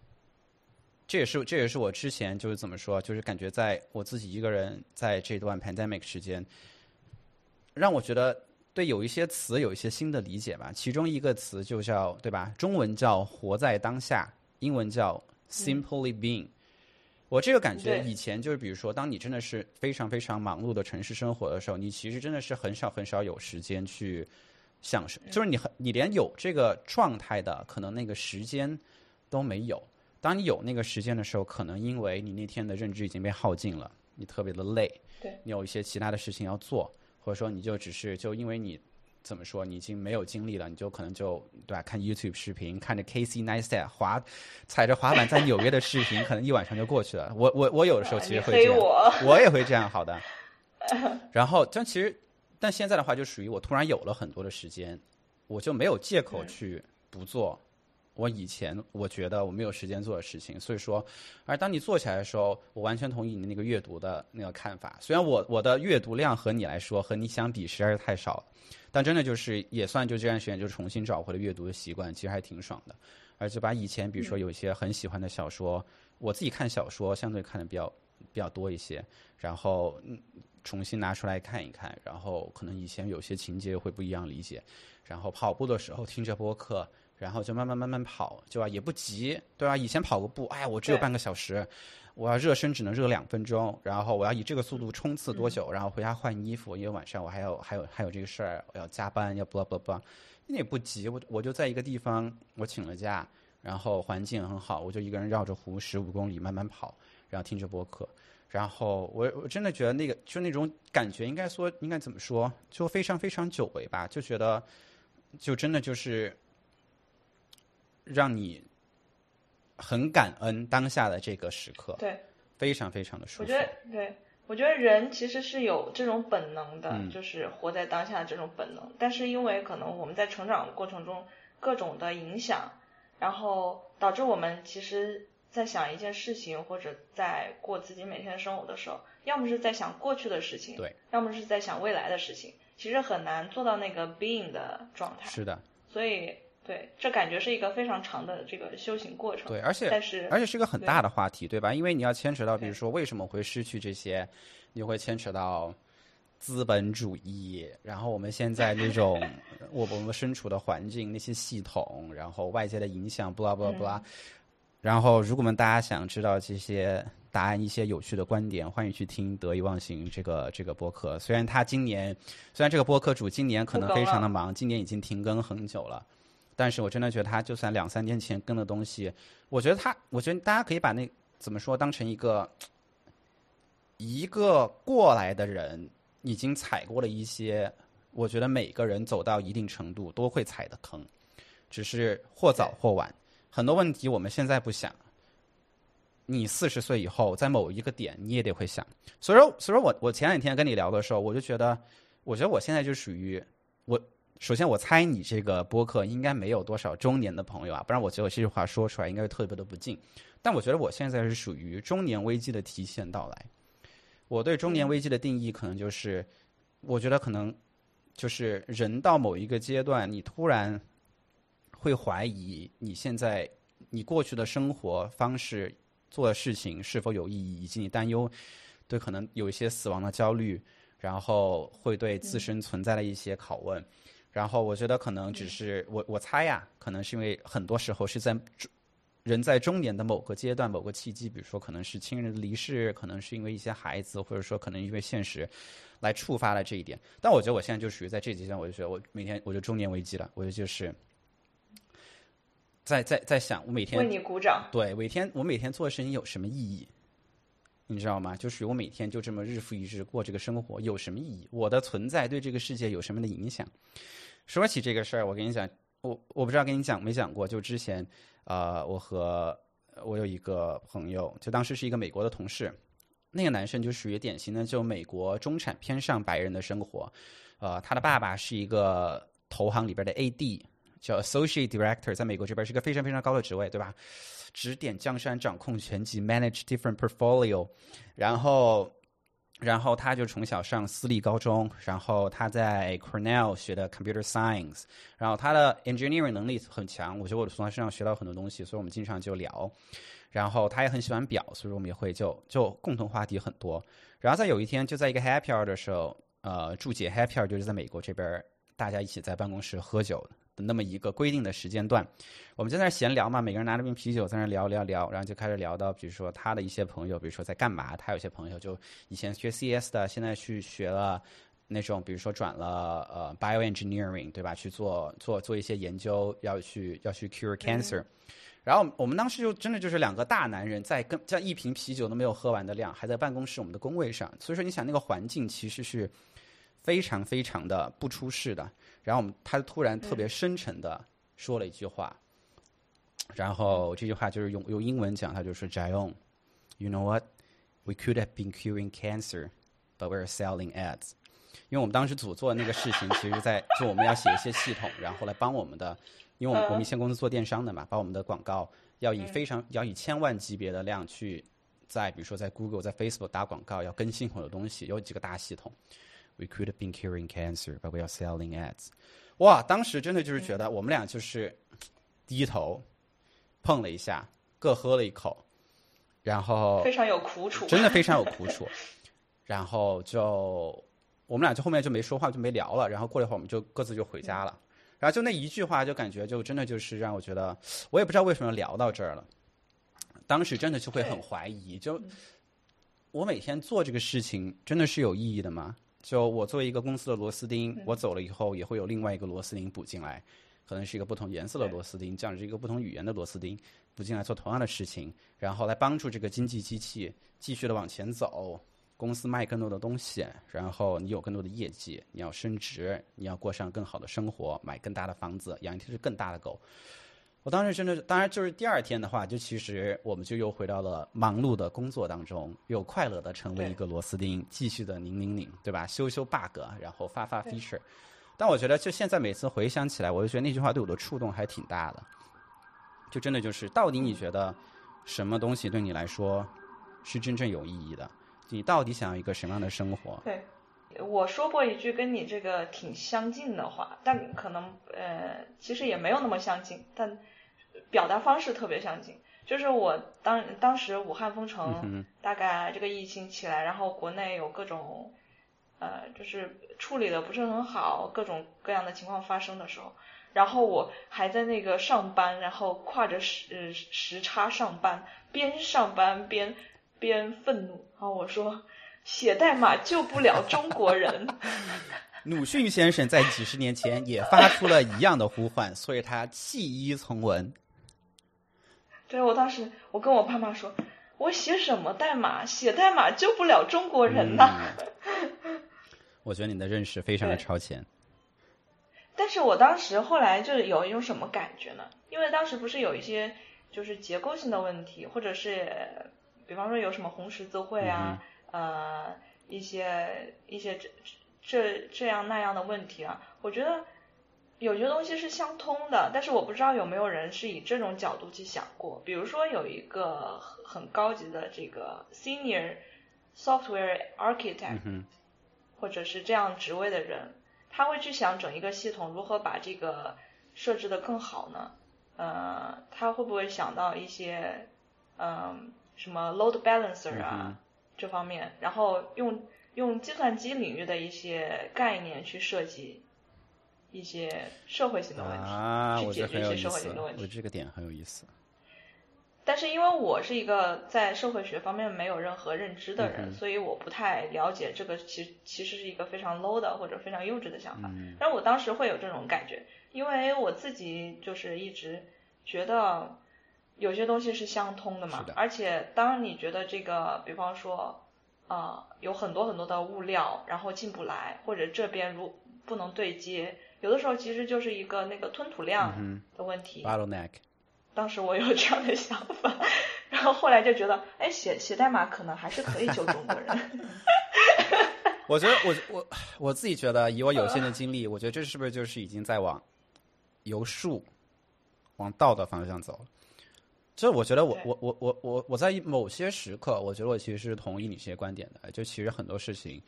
这也是这也是我之前就是怎么说，就是感觉在我自己一个人在这段 pandemic 时间，让我觉得对有一些词有一些新的理解吧。其中一个词就叫对吧？中文叫活在当下，英文叫 simply being。我这个感觉以前就是，比如说，当你真的是非常非常忙碌的城市生活的时候，你其实真的是很少很少有时间去享受，就是你很你连有这个状态的可能那个时间都没有。当你有那个时间的时候，可能因为你那天的认知已经被耗尽了，你特别的累，对你有一些其他的事情要做，或者说你就只是就因为你怎么说，你已经没有精力了，你就可能就对吧？看 YouTube 视频，看着 Casey Neistat 滑踩着滑板在纽约的视频，可能一晚上就过去了。我我我有的时候其实会这样，我，我也会这样，好的。然后，但其实，但现在的话，就属于我突然有了很多的时间，我就没有借口去不做我以前我觉得我没有时间做的事情。所以说，而当你做起来的时候，我完全同意你那个阅读的那个看法。虽然我我的阅读量和你来说和你相比实在是太少了，但真的就是也算就这段时间就重新找回了阅读的习惯，其实还挺爽的。而且把以前比如说有一些很喜欢的小说，我自己看小说相对看的比较比较多一些，然后嗯重新拿出来看一看，然后可能以前有些情节会不一样理解，然后跑步的时候听着播客，然后就慢慢慢慢跑，对吧？也不急，对吧？以前跑个步，哎呀，我只有半个小时，我要热身只能热两分钟，然后我要以这个速度冲刺多久，然后回家换衣服，因为晚上我还有还有还有这个事儿，我要加班，要 blah blah blah，那也不急，我我就在一个地方，我请了假，然后环境很好，我就一个人绕着湖十五公里慢慢跑，然后听着播客。然后我我真的觉得那个就那种感觉，应该说应该怎么说，就非常非常久违吧，就觉得就真的就是让你很感恩当下的这个时刻，对，非常非常的舒服我觉。得对，我觉得人其实是有这种本能的，嗯就是活在当下的这种本能。但是因为可能我们在成长过程中各种的影响，然后导致我们其实在想一件事情或者在过自己每天的生活的时候，要么是在想过去的事情，对，要么是在想未来的事情，其实很难做到那个 being 的状态。是的，所以对，这感觉是一个非常长的这个修行过程。对，而且但是而且是一个很大的话题，对吧？因为你要牵扯到，比如说为什么会失去这些，你会牵扯到资本主义，然后我们现在那种 我我们身处的环境那些系统，然后外界的影响，blah blah blah。然后，如果我们大家想知道这些答案、一些有趣的观点，欢迎去听《得意忘形》这个这个播客。虽然他今年，虽然这个播客主今年可能非常的忙，今年已经停更很久了，但是我真的觉得他就算两三年前跟的东西，我觉得他，我觉得大家可以把那怎么说当成一个一个过来的人已经踩过了一些，我觉得每个人走到一定程度都会踩的坑，只是或早或晚。很多问题我们现在不想，你四十岁以后在某一个点你也得会想。所以说，所以说我我前两天跟你聊的时候，我就觉得，我觉得我现在就属于我。首先，我猜你这个播客应该没有多少中年的朋友啊，不然我觉得这句话说出来应该是特别的不敬。但我觉得我现在是属于中年危机的提前到来。我对中年危机的定义可能就是，我觉得可能就是人到某一个阶段，你突然会怀疑你现在你过去的生活方式、做的事情是否有意义，以及你担忧对可能有一些死亡的焦虑，然后会对自身存在的一些拷问。然后我觉得可能只是我我猜呀，可能是因为很多时候是在中人在中年的某个阶段、某个契机，比如说可能是亲人离世，可能是因为一些孩子，或者说可能因为现实，来触发了这一点。但我觉得我现在就属于在这阶段，我就觉得我每天我就中年危机了，我就就是在在在想，我每天为你鼓掌。对，每天我每天做的事情有什么意义？你知道吗？就是我每天就这么日复一日过这个生活，有什么意义？我的存在对这个世界有什么的影响？说起这个事儿，我跟你讲，我我不知道跟你讲没讲过，就之前，呃，我和我有一个朋友，就当时是一个美国的同事，那个男生就属于典型的就美国中产偏上白人的生活，呃，他的爸爸是一个投行里边的 AD，叫 Associate Director，在美国这边是个非常非常高的职位，对吧？指点江山，掌控全局，manage different portfolio，然后，然后他就从小上私立高中，然后他在 Cornell 学的 computer science，然后他的 engineering 能力很强，我觉得我从他身上学到很多东西，所以我们经常就聊。然后他也很喜欢表，所以我们也会就就共同话题很多。然后在有一天，就在一个 happy hour 的时候，呃，祝姐 happy hour 就是在美国这边，大家一起在办公室喝酒那么一个规定的时间段，我们就在那闲聊嘛，每个人拿着瓶啤酒在那聊聊聊，然后就开始聊到，比如说他的一些朋友，比如说在干嘛，他有些朋友就以前学 CS 的，现在去学了。那种，比如说转了呃 bioengineering，对吧？去做做做一些研究，要去要去 cure cancer，、然后我们当时就真的就是两个大男人在跟这样一瓶啤酒都没有喝完的量，还在办公室我们的工位上，所以说你想那个环境其实是非常非常的不出事的。然后我们他突然特别深沉的说了一句话，然后这句话就是用用英文讲，他就说 Jion，you know what？We could have been curing cancer, but we're selling ads。因为我们当时组做的那个事情，其实在就我们要写一些系统，然后来帮我们的，因为我们我们一线公司做电商的嘛，把我们的广告要以非常要以千万级别的量去在比如说在 Google 在 Facebook 打广告，要更新很多东西，有几个大系统。We could have been curing cancer, but we are selling ads。哇，当时真的就是觉得我们俩就是低头碰了一下，各喝了一口，然后非常有苦楚，真的非常有苦楚。然后就我们俩就后面就没说话，就没聊了。然后过了一会儿，我们就各自就回家了。然后就那一句话，就感觉就真的就是让我觉得，我也不知道为什么聊到这儿了。当时真的就会很怀疑，就我每天做这个事情真的是有意义的吗？就我作为一个公司的螺丝钉，我走了以后也会有另外一个螺丝钉补进来，可能是一个不同颜色的螺丝钉，这样是一个不同语言的螺丝钉补进来做同样的事情，然后来帮助这个经济机器继续的往前走，公司卖更多的东西，然后你有更多的业绩，你要升职，你要过上更好的生活，买更大的房子，养一只更大的狗。我当时真的，当然就是第二天的话，就其实我们就又回到了忙碌的工作当中，又快乐的成为一个螺丝钉，继续的拧拧拧，对吧？修修 bug，然后发发 feature。但我觉得，就现在每次回想起来，我就觉得那句话对我的触动还挺大的。就真的就是，到底你觉得什么东西对你来说是真正有意义的？你到底想要一个什么样的生活？对，我说过一句跟你这个挺相近的话，但可能呃，其实也没有那么相近，但。表达方式特别相近，就是我当当时武汉封城，大概这个疫情起来，然后国内有各种，呃，就是处理的不是很好，各种各样的情况发生的时候，然后我还在那个上班，然后跨着时时差上班，边上班边边愤怒，然后我说写代码救不了中国人。鲁迅先生在几十年前也发出了一样的呼唤，所以他弃医从文。对，我当时我跟我爸妈说，我写什么代码？写代码救不了中国人呐。我觉得你的认识非常的超前。但是我当时后来就有一种什么感觉呢？因为当时不是有一些就是结构性的问题，或者是比方说有什么红十字会啊，呃，一些一些这这这样那样的问题啊，我觉得。有些东西是相通的，但是我不知道有没有人是以这种角度去想过。比如说有一个很高级的这个 senior software architect，或者是这样职位的人，他会去想整一个系统如何把这个设置的更好呢？呃，他会不会想到一些嗯什么 load balancer 啊这方面，然后用用计算机领域的一些概念去设计。一些社会性的问题，去解决一些社会性的问题。我这个点很有意思。但是因为我是一个在社会学方面没有任何认知的人，所以我不太了解这个。其实其实是一个非常 low 的或者非常幼稚的想法。但是我当时会有这种感觉，因为我自己就是一直觉得有些东西是相通的嘛。而且当你觉得这个，比方说啊，有很多很多的物料，然后进不来，或者这边如不能对接。有的时候其实就是一个那个吞吐量的问题。Bottleneck。当时我有这样的想法，然后后来就觉得，哎，写写代码可能还是可以救中国人。我觉得我我我自己觉得，以我有限的经历，我觉得这是不是就是已经在往由数往道的方向走了？这我觉得我我我我我我在某些时刻，我觉得我其实是同意你这些观点的。就其实很多事情。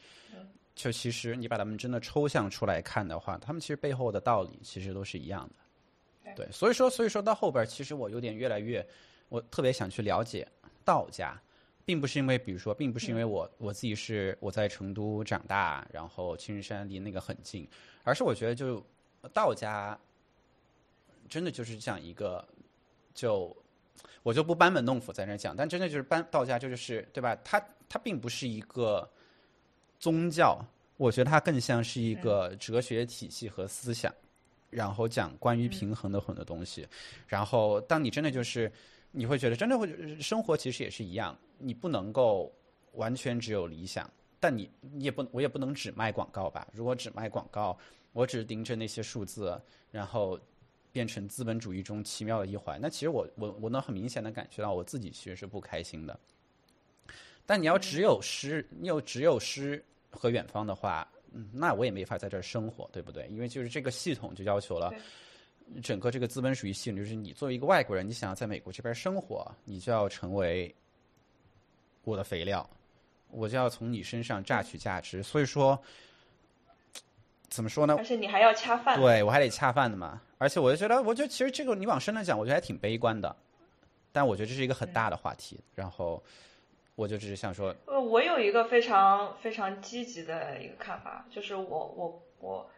就其实你把它们真的抽象出来看的话，他们其实背后的道理其实都是一样的。对，所以说，所以说到后边，其实我有点越来越，我特别想去了解道家，并不是因为，比如说，并不是因为我我自己是我在成都长大，然后青城山离那个很近，而是我觉得就道家真的就是这样一个，就我就不班门弄斧在那讲，但真的就是班道家就是对吧？它它并不是一个。宗教，我觉得它更像是一个哲学体系和思想，然后讲关于平衡的很多东西。然后，当你真的就是，你会觉得真的会生活其实也是一样，你不能够完全只有理想，但你你也不我也不能只卖广告吧？如果只卖广告，我只盯着那些数字，然后变成资本主义中奇妙的一环，那其实我我我能很明显的感觉到我自己其实是不开心的。但你要只有诗，你有只有诗。和远方的话，嗯，那我也没法在这儿生活，对不对？因为就是这个系统就要求了，整个这个资本主义系统，就是你作为一个外国人，你想要在美国这边生活，你就要成为我的肥料，我就要从你身上榨取价值。所以说，怎么说呢？而且你还要恰饭，对我还得恰饭的嘛。而且我就觉得，我觉得其实这个你往深了讲，我觉得还挺悲观的。但我觉得这是一个很大的话题，然后我就只是想说，呃，我有一个非常非常积极的一个看法，就是我我我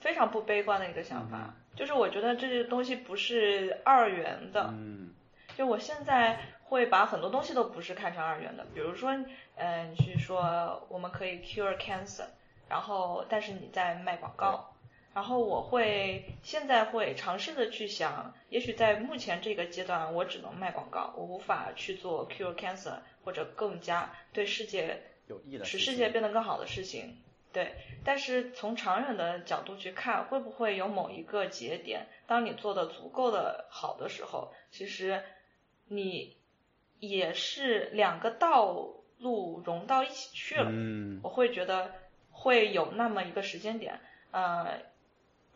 非常不悲观的一个想法，就是我觉得这些东西不是二元的，嗯，就我现在会把很多东西都不是看成二元的，比如说，嗯，你去说我们可以 cure cancer，然后但是你在卖广告。然后我会现在会尝试的去想，也许在目前这个阶段，我只能卖广告，我无法去做 cure cancer 或者更加对世界有益的使世界变得更好的事情。对，但是从长远的角度去看，会不会有某一个节点，当你做的足够的好的时候，其实你也是两个道路融到一起去了。嗯，我会觉得会有那么一个时间点，呃。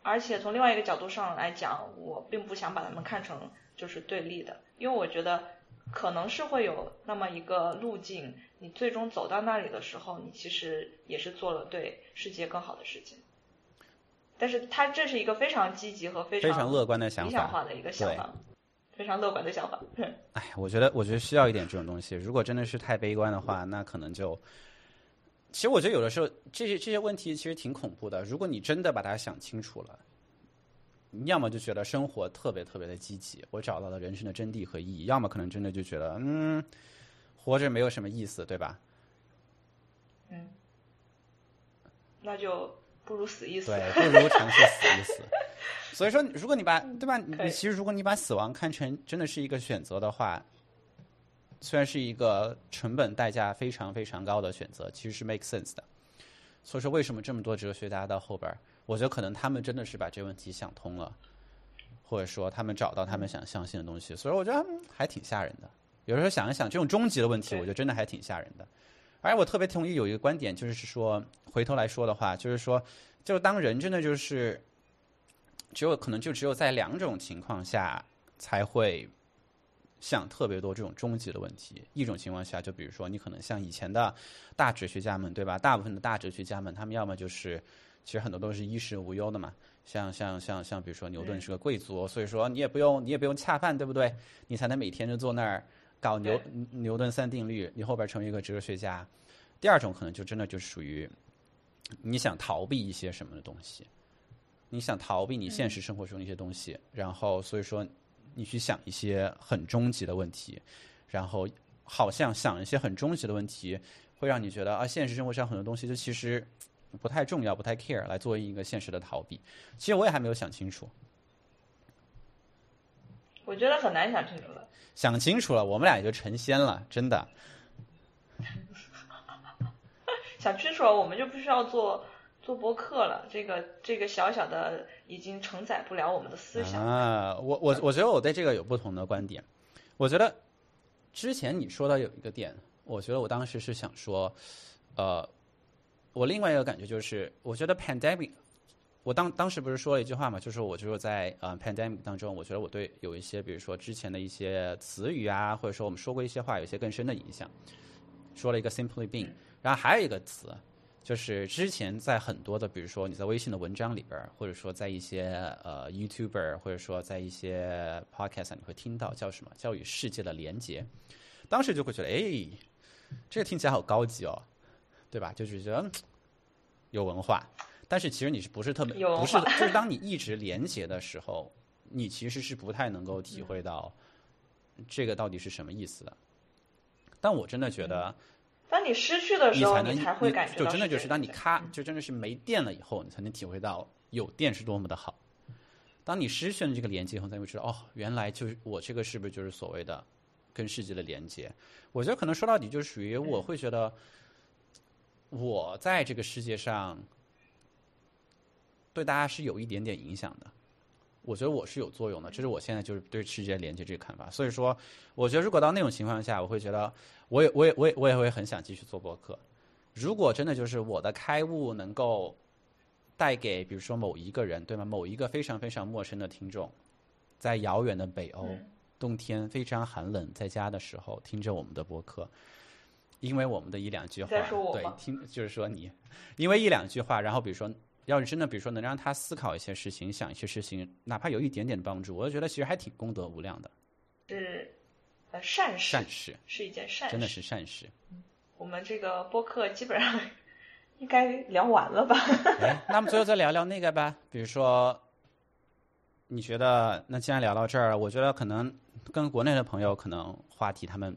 而且从另外一个角度上来讲，我并不想把他们看成就是对立的，因为我觉得可能是会有那么一个路径，你最终走到那里的时候，你其实也是做了对世界更好的事情。但是他这是一个非常积极和非常乐观的想法，理想化的一个想法，非常乐观的想法。哎，我觉得我觉得需要一点这种东西。如果真的是太悲观的话，那可能就。其实我觉得有的时候这些这些问题其实挺恐怖的。如果你真的把它想清楚了，你要么就觉得生活特别特别的积极，我找到了人生的真谛和意义；要么可能真的就觉得，嗯，活着没有什么意思，对吧？嗯，那就不如死一死。对，不如尝试死一死。所以说，如果你把对吧？你其实如果你把死亡看成真的是一个选择的话。虽然是一个成本代价非常非常高的选择，其实是 make sense 的。所以说，为什么这么多哲学家到后边儿，我觉得可能他们真的是把这问题想通了，或者说他们找到他们想相信的东西。所以我觉得还挺吓人的。有时候想一想，这种终极的问题，我觉得真的还挺吓人的。而我特别同意有一个观点，就是说回头来说的话，就是说，就当人真的就是只有可能就只有在两种情况下才会。想特别多这种终极的问题，一种情况下，就比如说你可能像以前的大哲学家们，对吧？大部分的大哲学家们，他们要么就是，其实很多都是衣食无忧的嘛。像像像像，比如说牛顿是个贵族，所以说你也不用你也不用恰饭，对不对？你才能每天就坐那儿搞牛牛顿三定律，你后边成为一个哲学家。第二种可能就真的就属于你想逃避一些什么的东西，你想逃避你现实生活中的一些东西，然后所以说。你去想一些很终极的问题，然后好像想一些很终极的问题，会让你觉得啊，现实生活上很多东西就其实不太重要，不太 care，来作为一个现实的逃避。其实我也还没有想清楚。我觉得很难想清楚了。想清楚了，我们俩也就成仙了，真的。想清楚了，我们就不需要做。做播客了，这个这个小小的已经承载不了我们的思想啊！我我我觉得我对这个有不同的观点。我觉得之前你说的有一个点，我觉得我当时是想说，呃，我另外一个感觉就是，我觉得 pandemic，我当当时不是说了一句话嘛，就是我就是在呃 pandemic 当中，我觉得我对有一些，比如说之前的一些词语啊，或者说我们说过一些话，有一些更深的影响。说了一个 simply being，然后还有一个词。就是之前在很多的，比如说你在微信的文章里边或者说在一些呃 YouTuber，或者说在一些 Podcast 上，你会听到叫什么？叫与世界的连接。当时就会觉得，哎，这个听起来好高级哦，对吧？就是觉得有文化。但是其实你是不是特别不是？就是 当你一直连接的时候，你其实是不太能够体会到这个到底是什么意思的。但我真的觉得。当你失去的时候，你才会感觉就真的就是当你咔，就真的是没电了以后，你才能体会到有电是多么的好。当你失去了这个连接以后，才会知道哦，原来就是我这个是不是就是所谓的跟世界的连接？我觉得可能说到底就属于我会觉得我在这个世界上对大家是有一点点影响的。我觉得我是有作用的，这是我现在就是对世界连接这个看法。所以说，我觉得如果到那种情况下，我会觉得，我也我也我也我也会很想继续做博客，如果真的就是我的开悟能够带给，比如说某一个人，对吗？某一个非常非常陌生的听众，在遥远的北欧，冬天非常寒冷，在家的时候听着我们的播客，因为我们的一两句话，对，听就是说你，因为一两句话，然后比如说，要是真的，比如说能让他思考一些事情，想一些事情，哪怕有一点点的帮助，我就觉得其实还挺功德无量的。是，呃，善事，善事是一件善，事，真的是善事。我们这个播客基本上 应该聊完了吧？哎，那么最后再聊聊那个吧。比如说，你觉得那既然聊到这儿，我觉得可能跟国内的朋友可能话题他们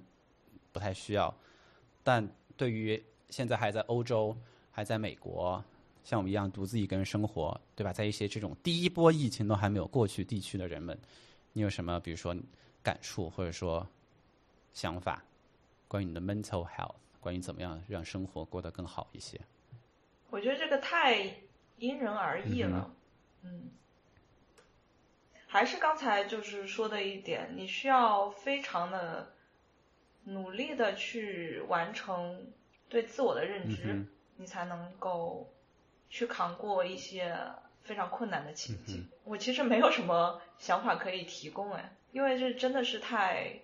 不太需要，但对于现在还在欧洲、还在美国，像我们一样独自一个人生活，对吧？在一些这种第一波疫情都还没有过去地区的人们，你有什么比如说感触或者说想法，关于你的 mental health？关于怎么样让生活过得更好一些，我觉得这个太因人而异了。嗯，还是刚才就是说的一点，你需要非常的努力的去完成对自我的认知，你才能够去扛过一些非常困难的情境。我其实没有什么想法可以提供哎，因为这真的是太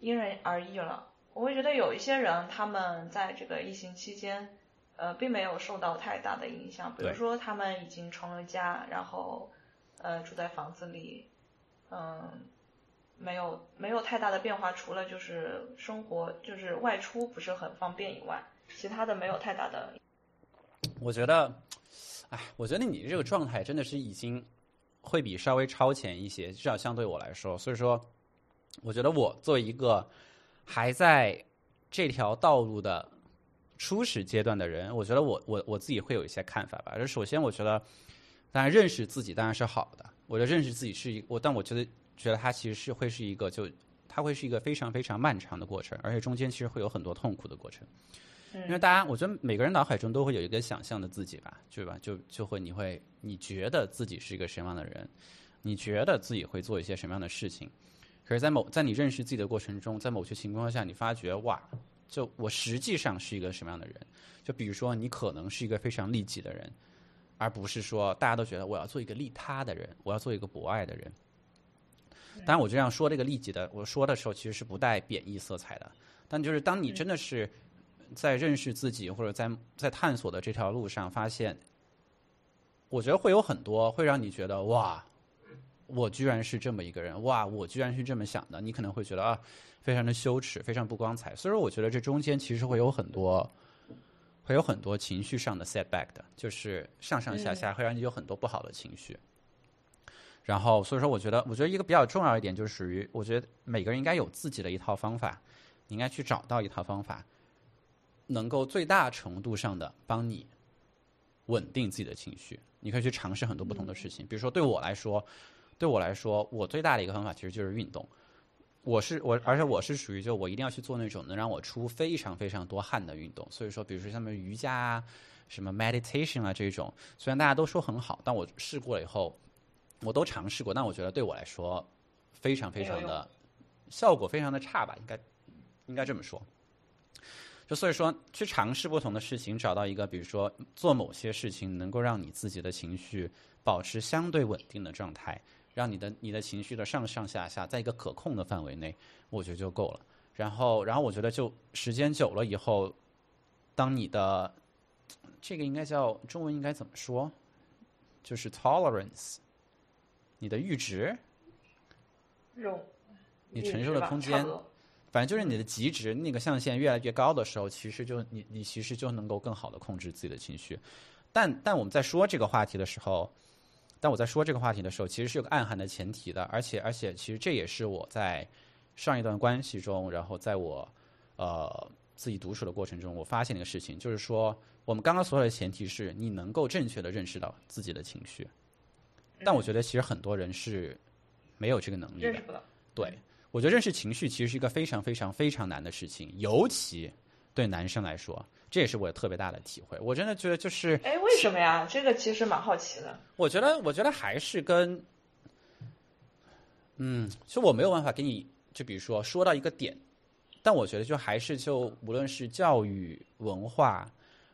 因人而异了。我会觉得有一些人，他们在这个疫情期间，呃，并没有受到太大的影响。比如说，他们已经成了家，然后，呃，住在房子里，嗯，没有没有太大的变化，除了就是生活就是外出不是很方便以外，其他的没有太大的。我觉得，哎，我觉得你这个状态真的是已经会比稍微超前一些，至少相对我来说。所以说，我觉得我作为一个。还在这条道路的初始阶段的人，我觉得我我我自己会有一些看法吧。就首先，我觉得，当然认识自己当然是好的。我觉得认识自己是一我，但我觉得觉得它其实是会是一个，就它会是一个非常非常漫长的过程，而且中间其实会有很多痛苦的过程。因为大家，我觉得每个人脑海中都会有一个想象的自己吧，对吧？就就会你会你觉得自己是一个什么样的人，你觉得自己会做一些什么样的事情。可是，在某在你认识自己的过程中，在某些情况下，你发觉哇，就我实际上是一个什么样的人？就比如说，你可能是一个非常利己的人，而不是说大家都觉得我要做一个利他的人，我要做一个博爱的人。当然，我这样说这个利己的，我说的时候其实是不带贬义色彩的。但就是当你真的是在认识自己或者在在探索的这条路上，发现，我觉得会有很多会让你觉得哇。我居然是这么一个人，哇！我居然是这么想的，你可能会觉得啊，非常的羞耻，非常不光彩。所以说，我觉得这中间其实会有很多，会有很多情绪上的 setback 的，就是上上下下会让你有很多不好的情绪。然后，所以说，我觉得，我觉得一个比较重要一点就是属于，我觉得每个人应该有自己的一套方法，你应该去找到一套方法，能够最大程度上的帮你稳定自己的情绪。你可以去尝试很多不同的事情，比如说对我来说。对我来说，我最大的一个方法其实就是运动。我是我，而且我是属于就我一定要去做那种能让我出非常非常多汗的运动。所以说，比如说像什么瑜伽啊、什么 meditation 啊这种，虽然大家都说很好，但我试过了以后，我都尝试过，但我觉得对我来说非常非常的效果非常的差吧，应该应该这么说。就所以说，去尝试不同的事情，找到一个比如说做某些事情能够让你自己的情绪保持相对稳定的状态。让你的你的情绪的上上下下在一个可控的范围内，我觉得就够了。然后，然后我觉得就时间久了以后，当你的这个应该叫中文应该怎么说？就是 tolerance，你的阈值，容，你承受的空间，反正就是你的极值那个象限越来越高的时候，其实就你你其实就能够更好的控制自己的情绪。但但我们在说这个话题的时候。但我在说这个话题的时候，其实是有个暗含的前提的，而且而且，其实这也是我在上一段关系中，然后在我呃自己独处的过程中，我发现的一个事情，就是说，我们刚刚所有的前提是你能够正确的认识到自己的情绪，但我觉得其实很多人是没有这个能力的。对，我觉得认识情绪其实是一个非常非常非常难的事情，尤其对男生来说。这也是我特别大的体会，我真的觉得就是，哎，为什么呀？这个其实蛮好奇的。我觉得，我觉得还是跟，嗯，其实我没有办法给你，就比如说说到一个点，但我觉得就还是就无论是教育文化，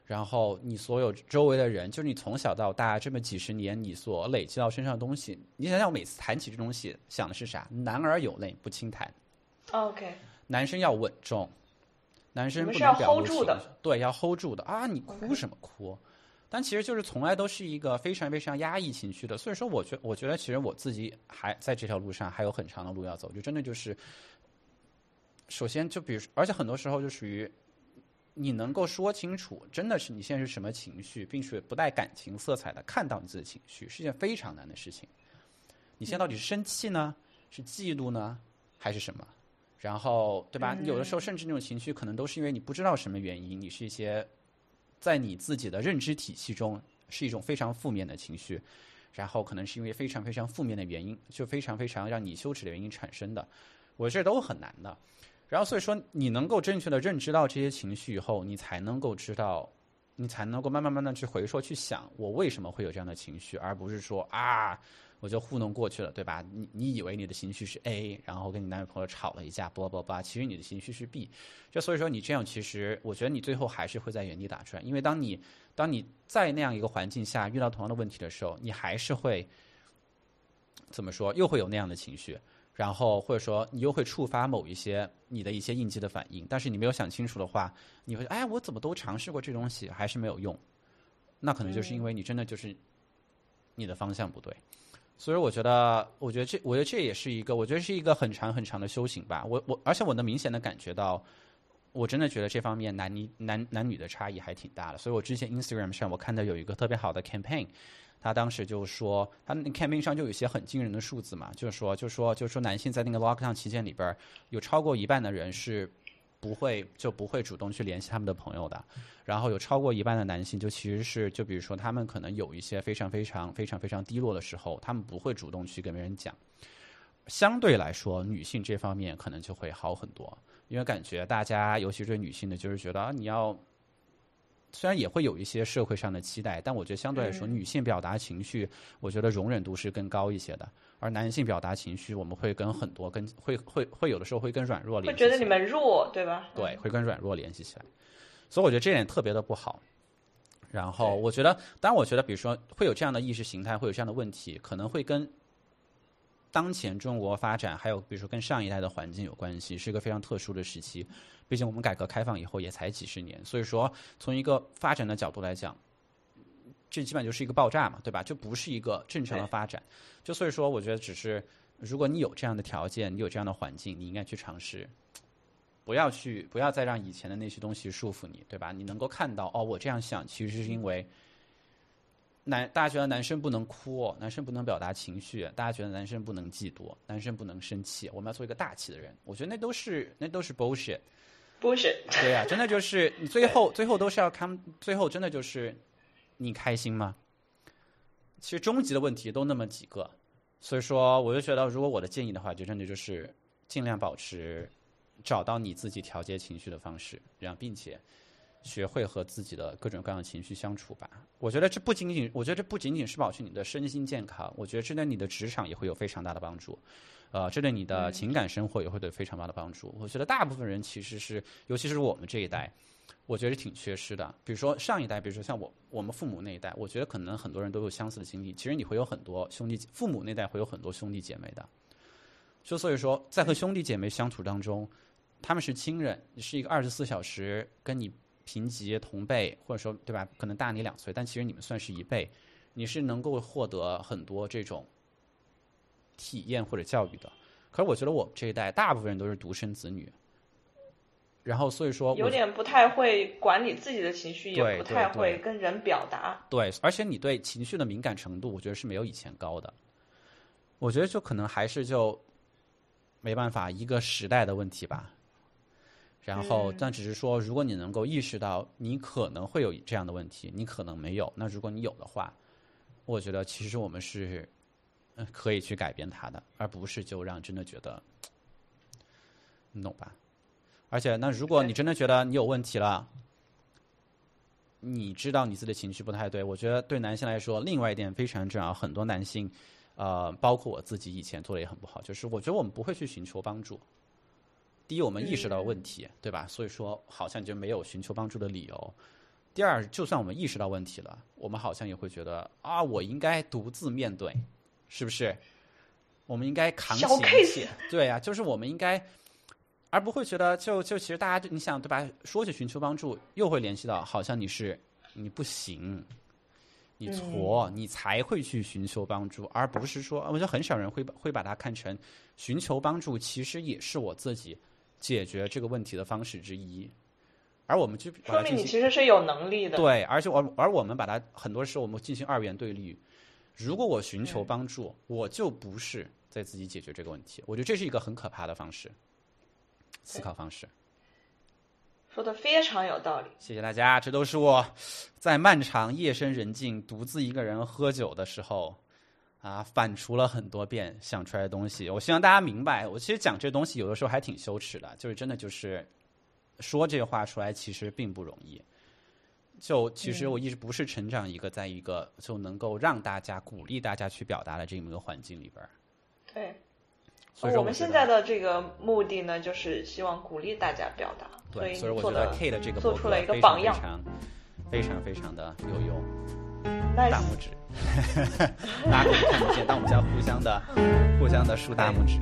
然后你所有周围的人，就是你从小到大这么几十年你所累积到身上的东西，你想想，我每次谈起这东西，想的是啥？男儿有泪不轻弹。OK，男生要稳重，男生不能表露对，要 hold 住的啊！你哭什么哭？但其实就是从来都是一个非常非常压抑情绪的，所以说我觉我觉得其实我自己还在这条路上还有很长的路要走，就真的就是，首先就比如说，而且很多时候就属于你能够说清楚，真的是你现在是什么情绪，并且不带感情色彩的看到你自己的情绪，是件非常难的事情。你现在到底是生气呢，是嫉妒呢，还是什么？然后，对吧？有的时候甚至那种情绪，可能都是因为你不知道什么原因，你是一些在你自己的认知体系中是一种非常负面的情绪，然后可能是因为非常非常负面的原因，就非常非常让你羞耻的原因产生的，我觉得都很难的。然后所以说，你能够正确的认知到这些情绪以后，你才能够知道，你才能够慢慢慢慢去回溯去想，我为什么会有这样的情绪，而不是说啊，我就糊弄过去了，对吧？你你以为你的情绪是 A，然后跟你男朋友吵了一架，叭叭叭，其实你的情绪是 B。就所以说，你这样其实，我觉得你最后还是会在原地打转，因为当你当你在那样一个环境下遇到同样的问题的时候，你还是会怎么说，又会有那样的情绪。然后或者说你又会触发某一些你的一些应激的反应，但是你没有想清楚的话，你会哎，我怎么都尝试过这东西，还是没有用，那可能就是因为你真的就是你的方向不对。所以我觉得，我觉得这，我觉得这也是一个，我觉得是一个很长很长的修行吧。我我，而且我能明显的感觉到，我真的觉得这方面男女男男女的差异还挺大的。所以我之前 Instagram 上我看到有一个特别好的 campaign，他当时就说，他那 campaign 上就有一些很惊人的数字嘛，就是说，就说，就是说，男性在那个 lockdown 期间里边，有超过一半的人是不会就不会主动去联系他们的朋友的，然后有超过一半的男性就其实是就比如说他们可能有一些非常非常非常非常低落的时候，他们不会主动去跟别人讲。相对来说，女性这方面可能就会好很多，因为感觉大家，尤其是女性的，就是觉得啊，你要虽然也会有一些社会上的期待，但我觉得相对来说，嗯女性表达情绪，我觉得容忍度是更高一些的。而男性表达情绪，我们会跟很多跟会会会有的时候会跟软弱联系会觉得你们弱，对吧？对，会跟软弱联系起来，所以我觉得这点特别的不好。然后我觉得，当然我觉得，比如说会有这样的意识形态，会有这样的问题，可能会跟当前中国发展，还有比如说跟上一代的环境有关系，是一个非常特殊的时期。毕竟我们改革开放以后也才几十年，所以说从一个发展的角度来讲，这基本就是一个爆炸嘛，对吧？就不是一个正常的发展。就所以说，我觉得只是如果你有这样的条件，你有这样的环境，你应该去尝试。不要去，不要再让以前的那些东西束缚你，对吧？你能够看到，哦，我这样想其实是因为男，大家觉得男生不能哭，男生不能表达情绪，大家觉得男生不能嫉妒，男生不能生气，我们要做一个大气的人。我觉得那都是那都是 bullshit。bullshit，对呀、真的就是你最后最后都是要看，最后真的就是你开心吗？其实终极的问题都那么几个，所以说我就觉得，如果我的建议的话，就真的就是尽量保持找到你自己调节情绪的方式，然后并且学会和自己的各种各样的情绪相处吧。我觉得这不仅仅，我觉得这不仅仅是保持你的身心健康，我觉得这对你的职场也会有非常大的帮助。呃，这对你的情感生活也会有非常大的帮助。我觉得大部分人其实是，尤其是我们这一代，我觉得挺缺失的。比如说上一代，比如说像我我们父母那一代，我觉得可能很多人都有相似的经历。其实你会有很多兄弟，父母那代会有很多兄弟姐妹的。就所以说，在和兄弟姐妹相处当中，他们是亲人，是一个二十四小时跟你平级同辈，或者说对吧？可能大你两岁，但其实你们算是一辈，你是能够获得很多这种体验或者教育的。可是我觉得我们这一代大部分人都是独生子女，然后所以说有点不太会管理自己的情绪，也不太会跟人表达。对，而且你对情绪的敏感程度，我觉得是没有以前高的。我觉得就可能还是就没办法一个时代的问题吧。然后，嗯但只是说，如果你能够意识到你可能会有这样的问题，你可能没有。那如果你有的话，我觉得其实我们是嗯可以去改变它的，而不是就让真的觉得，你懂吧？而且，那如果你真的觉得你有问题了，你知道你自己的情绪不太对，我觉得对男性来说，另外一点非常重要。很多男性，呃，包括我自己以前做的也很不好，就是我觉得我们不会去寻求帮助。第一，我们意识到问题，对吧？所以说好像就没有寻求帮助的理由。第二，就算我们意识到问题了，我们好像也会觉得啊，我应该独自面对，是不是？我们应该扛起一切，对呀，就是我们应该，而不会觉得就就其实大家你想对吧？说起寻求帮助，又会联系到好像你是你不行，你挫，你才会去寻求帮助，而不是说，我觉得很少人会会把它看成寻求帮助，其实也是我自己解决这个问题的方式之一。而我们就说明你其实是有能力的，对，而且我而我们把它很多时候我们进行二元对立。如果我寻求帮助，我就不是在自己解决这个问题。我觉得这是一个很可怕的方式，思考方式。说的非常有道理，谢谢大家。这都是我在漫长夜深人静、独自一个人喝酒的时候啊，反刍了很多遍想出来的东西。我希望大家明白，我其实讲这东西有的时候还挺羞耻的，就是真的就是。说这话出来其实并不容易，就其实我一直不是成长一个在一个就能够让大家鼓励大家去表达的这么一个环境里边儿。对，所以我们现在的这个目的呢，就是希望鼓励大家表达。对，所以我觉得 K 的这个做出了一个榜样，非常非常的有用。大拇指，大家可以看不见，但我们要互相的互相的竖大拇指。